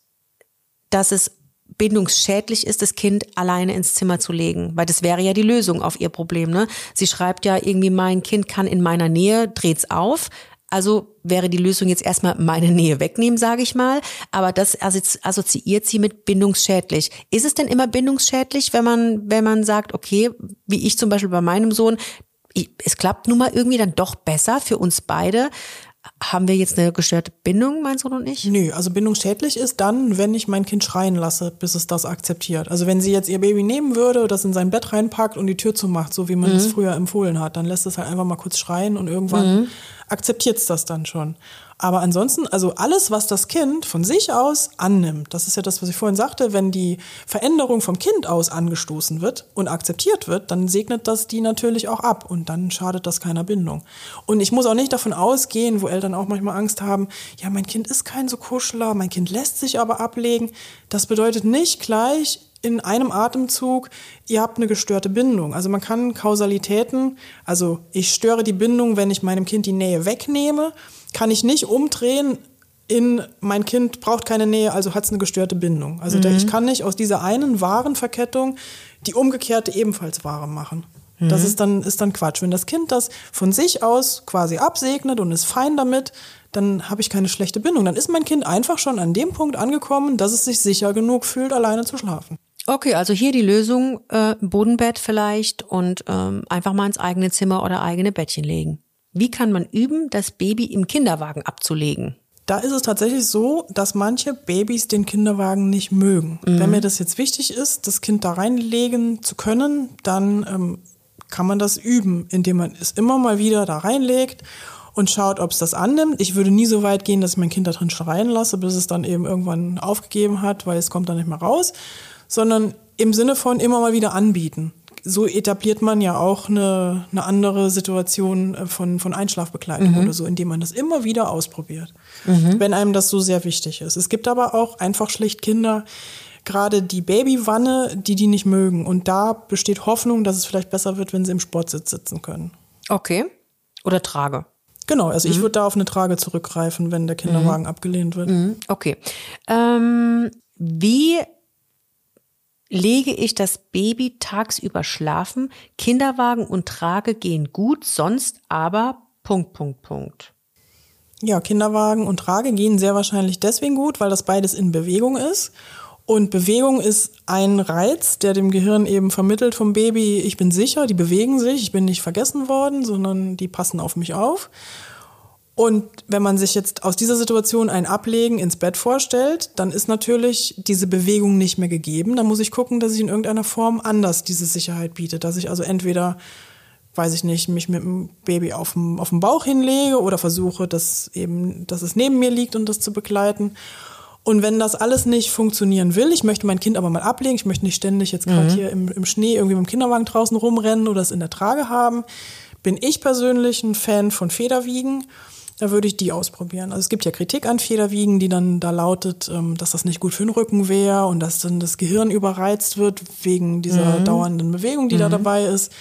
dass es bindungsschädlich ist, das Kind alleine ins Zimmer zu legen, weil das wäre ja die Lösung auf ihr Problem. Ne? Sie schreibt ja irgendwie, mein Kind kann in meiner Nähe, dreht's auf. Also wäre die Lösung jetzt erstmal meine Nähe wegnehmen, sage ich mal. Aber das assozi- assoziiert sie mit bindungsschädlich. Ist es denn immer bindungsschädlich, wenn man, wenn man sagt, okay, wie ich zum Beispiel bei meinem Sohn, ich, es klappt nun mal irgendwie dann doch besser für uns beide. Haben wir jetzt eine gestörte Bindung, mein Sohn und ich? Nö, also bindungsschädlich ist dann, wenn ich mein Kind schreien lasse, bis es das akzeptiert. Also wenn sie jetzt ihr Baby nehmen würde, das in sein Bett reinpackt und die Tür zumacht, so wie man es früher empfohlen hat, dann lässt es halt einfach mal kurz schreien und irgendwann akzeptiert es das dann schon. Aber ansonsten, also alles, was das Kind von sich aus annimmt, das ist ja das, was ich vorhin sagte, wenn die Veränderung vom Kind aus angestoßen wird und akzeptiert wird, dann segnet das die natürlich auch ab und dann schadet das keiner Bindung. Und ich muss auch nicht davon ausgehen, wo Eltern auch manchmal Angst haben, ja, mein Kind ist kein so Kuschler, mein Kind lässt sich aber ablegen. Das bedeutet nicht gleich, in einem Atemzug, ihr habt eine gestörte Bindung. Also man kann Kausalitäten, also ich störe die Bindung, wenn ich meinem Kind die Nähe wegnehme, kann ich nicht umdrehen in mein Kind braucht keine Nähe, also hat es eine gestörte Bindung. Also da- ich kann nicht aus dieser einen wahren Verkettung die umgekehrte ebenfalls wahre machen. Das ist dann, ist dann Quatsch. Wenn das Kind das von sich aus quasi absegnet und ist fein damit, dann habe ich keine schlechte Bindung. Dann ist mein Kind einfach schon an dem Punkt angekommen, dass es sich sicher genug fühlt, alleine zu schlafen. Okay, also hier die Lösung, äh, Bodenbett vielleicht und ähm, einfach mal ins eigene Zimmer oder eigene Bettchen legen. Wie kann man üben, das Baby im Kinderwagen abzulegen? Da ist es tatsächlich so, dass manche Babys den Kinderwagen nicht mögen. Wenn mir das jetzt wichtig ist, das Kind da reinlegen zu können, dann ähm, kann man das üben, indem man es immer mal wieder da reinlegt und schaut, ob es das annimmt. Ich würde nie so weit gehen, dass ich mein Kind da drin schreien lasse, bis es dann eben irgendwann aufgegeben hat, weil es kommt dann nicht mehr raus, sondern im Sinne von immer mal wieder anbieten. So etabliert man ja auch eine, eine andere Situation äh, von, von Einschlafbegleitung oder so, indem man das immer wieder ausprobiert, wenn einem das so sehr wichtig ist. Es gibt aber auch einfach schlicht Kinder, gerade die Babywanne, die die nicht mögen. Und da besteht Hoffnung, dass es vielleicht besser wird, wenn sie im Sportsitz sitzen können. Okay. Oder trage. Genau, also ich würde da auf eine Trage zurückgreifen, wenn der Kinderwagen abgelehnt wird. Okay. Ähm, wie lege ich das Baby tagsüber schlafen? Kinderwagen und Trage gehen gut, sonst aber Punkt, Punkt, Punkt. Ja, Kinderwagen und Trage gehen sehr wahrscheinlich deswegen gut, weil das beides in Bewegung ist. Und Bewegung ist ein Reiz, der dem Gehirn eben vermittelt vom Baby, ich bin sicher, die bewegen sich, ich bin nicht vergessen worden, sondern die passen auf mich auf. Und wenn man sich jetzt aus dieser Situation ein Ablegen ins Bett vorstellt, dann ist natürlich diese Bewegung nicht mehr gegeben. Dann muss ich gucken, dass ich in irgendeiner Form anders diese Sicherheit biete. Dass ich also entweder, weiß ich nicht, mich mit dem Baby auf dem, auf dem Bauch hinlege oder versuche, dass eben, dass es neben mir liegt und das zu begleiten. Und wenn das alles nicht funktionieren will, ich möchte mein Kind aber mal ablegen, ich möchte nicht ständig jetzt gerade hier im, im Schnee irgendwie mit dem Kinderwagen draußen rumrennen oder es in der Trage haben, bin ich persönlich ein Fan von Federwiegen. Da würde ich die ausprobieren. Also es gibt ja Kritik an Federwiegen, die dann da lautet, ähm, dass das nicht gut für den Rücken wäre und dass dann das Gehirn überreizt wird wegen dieser dauernden Bewegung, die da dabei ist.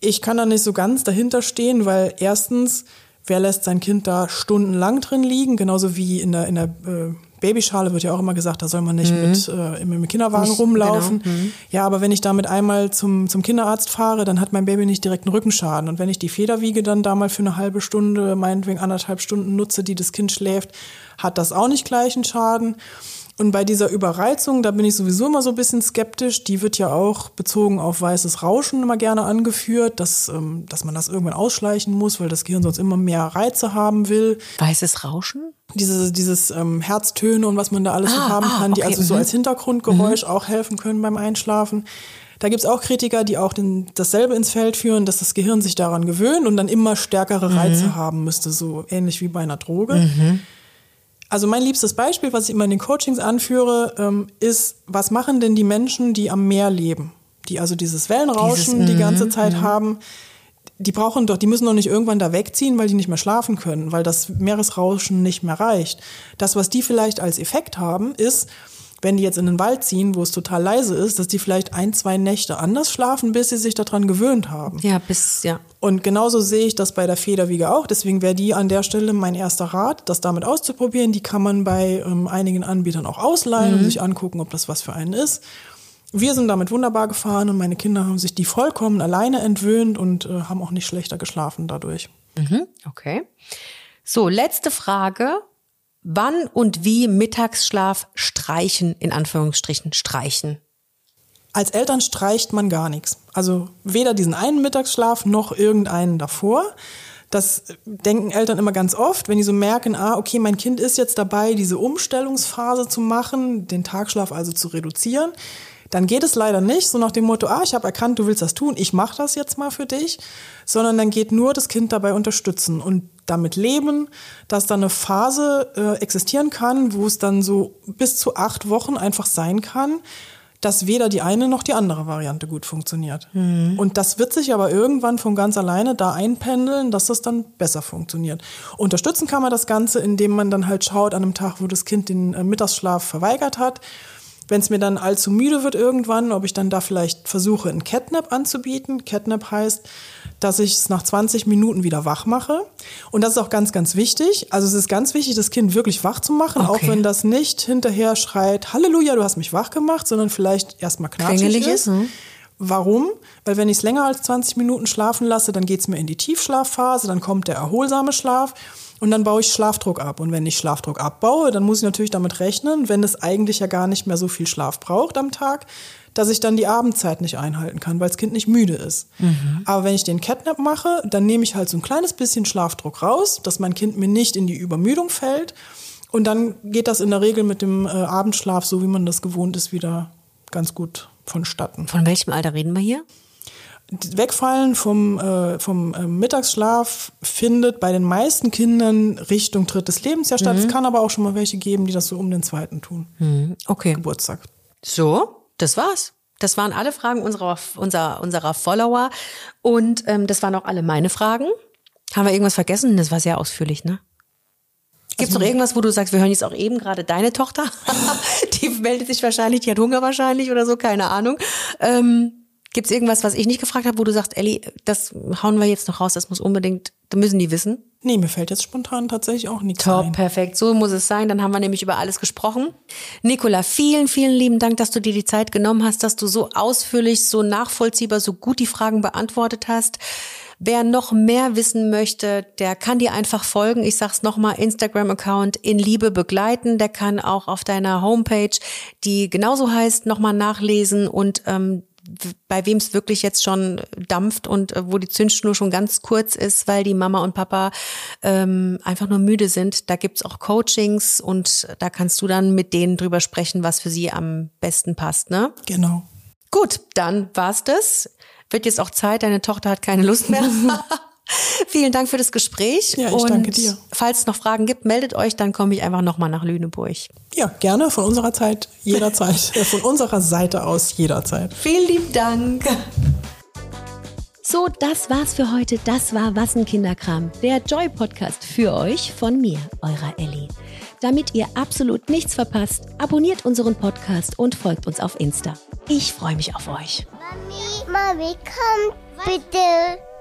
Ich kann da nicht so ganz dahinter stehen, weil erstens, wer lässt sein Kind da stundenlang drin liegen? Genauso wie in der, in der äh, Babyschale wird ja auch immer gesagt, da soll man nicht mit äh, im, Kinderwagen Nicht- rumlaufen. genau. Ja, aber wenn ich damit einmal zum, zum Kinderarzt fahre, dann hat mein Baby nicht direkt einen Rückenschaden. Und wenn ich die Federwiege dann da mal für eine halbe Stunde, meinetwegen anderthalb Stunden nutze, die das Kind schläft, hat das auch nicht gleich einen Schaden. Und bei dieser Überreizung, da bin ich sowieso immer so ein bisschen skeptisch. Die wird ja auch bezogen auf weißes Rauschen immer gerne angeführt, dass, ähm, dass man das irgendwann ausschleichen muss, weil das Gehirn sonst immer mehr Reize haben will. Weißes Rauschen? Diese, dieses ähm, Herztöne und was man da alles so Ah, haben ah, kann, die okay, also so mhm. als Hintergrundgeräusch auch helfen können beim Einschlafen. Da gibt's auch Kritiker, die auch den, dasselbe ins Feld führen, dass das Gehirn sich daran gewöhnt und dann immer stärkere Reize Mhm. haben müsste, so ähnlich wie bei einer Droge. Also mein liebstes Beispiel, was ich immer in den Coachings anführe, ähm, ist, was machen denn die Menschen, die am Meer leben? Die also dieses Wellenrauschen Dieses, die mhm, ganze Zeit haben. Die brauchen doch, die müssen doch nicht irgendwann da wegziehen, weil die nicht mehr schlafen können, weil das Meeresrauschen nicht mehr reicht. Das, was die vielleicht als Effekt haben, ist, wenn die jetzt in den Wald ziehen, wo es total leise ist, dass die vielleicht ein, zwei Nächte anders schlafen, bis sie sich daran gewöhnt haben. Ja, bis, ja. Und genauso sehe ich das bei der Federwiege auch. Deswegen wäre die an der Stelle mein erster Rat, das damit auszuprobieren. Die kann man bei ähm, einigen Anbietern auch ausleihen und sich angucken, ob das was für einen ist. Wir sind damit wunderbar gefahren und meine Kinder haben sich die vollkommen alleine entwöhnt und äh, haben auch nicht schlechter geschlafen dadurch. Okay. So, letzte Frage. Wann und wie Mittagsschlaf streichen, in Anführungsstrichen, streichen? Als Eltern streicht man gar nichts. Also weder diesen einen Mittagsschlaf noch irgendeinen davor. Das denken Eltern immer ganz oft, wenn die so merken, ah, okay, mein Kind ist jetzt dabei, diese Umstellungsphase zu machen, den Tagschlaf also zu reduzieren. Dann geht es leider nicht so nach dem Motto, ah, ich habe erkannt, du willst das tun, ich mache das jetzt mal für dich, sondern dann geht nur das Kind dabei unterstützen und damit leben, dass da eine Phase äh, existieren kann, wo es dann so bis zu acht Wochen einfach sein kann, dass weder die eine noch die andere Variante gut funktioniert. Und das wird sich aber irgendwann von ganz alleine da einpendeln, dass das dann besser funktioniert. Unterstützen kann man das Ganze, indem man dann halt schaut an einem Tag, wo das Kind den äh, Mittagsschlaf verweigert hat. Wenn es mir dann allzu müde wird irgendwann, ob ich dann da vielleicht versuche, ein Catnap anzubieten. Catnap heißt, dass ich es nach 20 Minuten wieder wach mache. Und das ist auch ganz, ganz wichtig. Also es ist ganz wichtig, das Kind wirklich wach zu machen, auch Okay. wenn das nicht hinterher schreit, Halleluja, du hast mich wach gemacht, sondern vielleicht erstmal knatschig Quengelig ist. hm? Warum? Weil wenn ich es länger als 20 Minuten schlafen lasse, dann geht es mir in die Tiefschlafphase, dann kommt der erholsame Schlaf und dann baue ich Schlafdruck ab. Und wenn ich Schlafdruck abbaue, dann muss ich natürlich damit rechnen, wenn es eigentlich ja gar nicht mehr so viel Schlaf braucht am Tag, dass ich dann die Abendzeit nicht einhalten kann, weil das Kind nicht müde ist. Aber wenn ich den Catnap mache, dann nehme ich halt so ein kleines bisschen Schlafdruck raus, dass mein Kind mir nicht in die Übermüdung fällt. Und dann geht das in der Regel mit dem äh, Abendschlaf, so wie man das gewohnt ist, wieder ganz gut vonstatten. Von welchem Alter reden wir hier? Wegfallen vom, äh, vom äh, Mittagsschlaf findet bei den meisten Kindern Richtung drittes Lebensjahr statt. Es kann aber auch schon mal welche geben, die das so um den zweiten tun. Okay. Geburtstag. So, das war's. Das waren alle Fragen unserer, unserer, unserer Follower. Und ähm, das waren auch alle meine Fragen. Haben wir irgendwas vergessen? Das war sehr ausführlich, ne? Gibt es noch irgendwas, wo du sagst, wir hören jetzt auch eben gerade deine Tochter? die meldet sich wahrscheinlich, die hat Hunger wahrscheinlich oder so, keine Ahnung. Ähm, Gibt es irgendwas, was ich nicht gefragt habe, wo du sagst, Elli, das hauen wir jetzt noch raus, das muss unbedingt, da müssen die wissen? Nee, mir fällt jetzt spontan tatsächlich auch nichts Top, ein. perfekt. So muss es sein. Dann haben wir nämlich über alles gesprochen. Nicola, vielen, vielen lieben Dank, dass du dir die Zeit genommen hast, dass du so ausführlich, so nachvollziehbar, so gut die Fragen beantwortet hast. Wer noch mehr wissen möchte, der kann dir einfach folgen. Ich sag's nochmal, Instagram-Account in Liebe begleiten. Der kann auch auf deiner Homepage, die genauso heißt, nochmal nachlesen und ähm, bei wem es wirklich jetzt schon dampft und äh, wo die Zündschnur schon ganz kurz ist, weil die Mama und Papa ähm, einfach nur müde sind. Da gibt's auch Coachings und da kannst du dann mit denen drüber sprechen, was für sie am besten passt, ne? Genau. Gut, dann war's das. Wird jetzt auch Zeit, deine Tochter hat keine Lust mehr. Vielen Dank für das Gespräch. Ja, ich und danke dir. Falls es noch Fragen gibt, meldet euch, dann komme ich einfach nochmal nach Lüneburg. Ja, gerne von unserer Zeit jederzeit. äh, von unserer Seite aus jederzeit. Vielen lieben Dank. So, das war's für heute. Das war Was ein Kinderkram, der Joy-Podcast für euch von mir, eurer Ellie. Damit ihr absolut nichts verpasst, abonniert unseren Podcast und folgt uns auf Insta. Ich freue mich auf euch. Mami, Mami, komm bitte.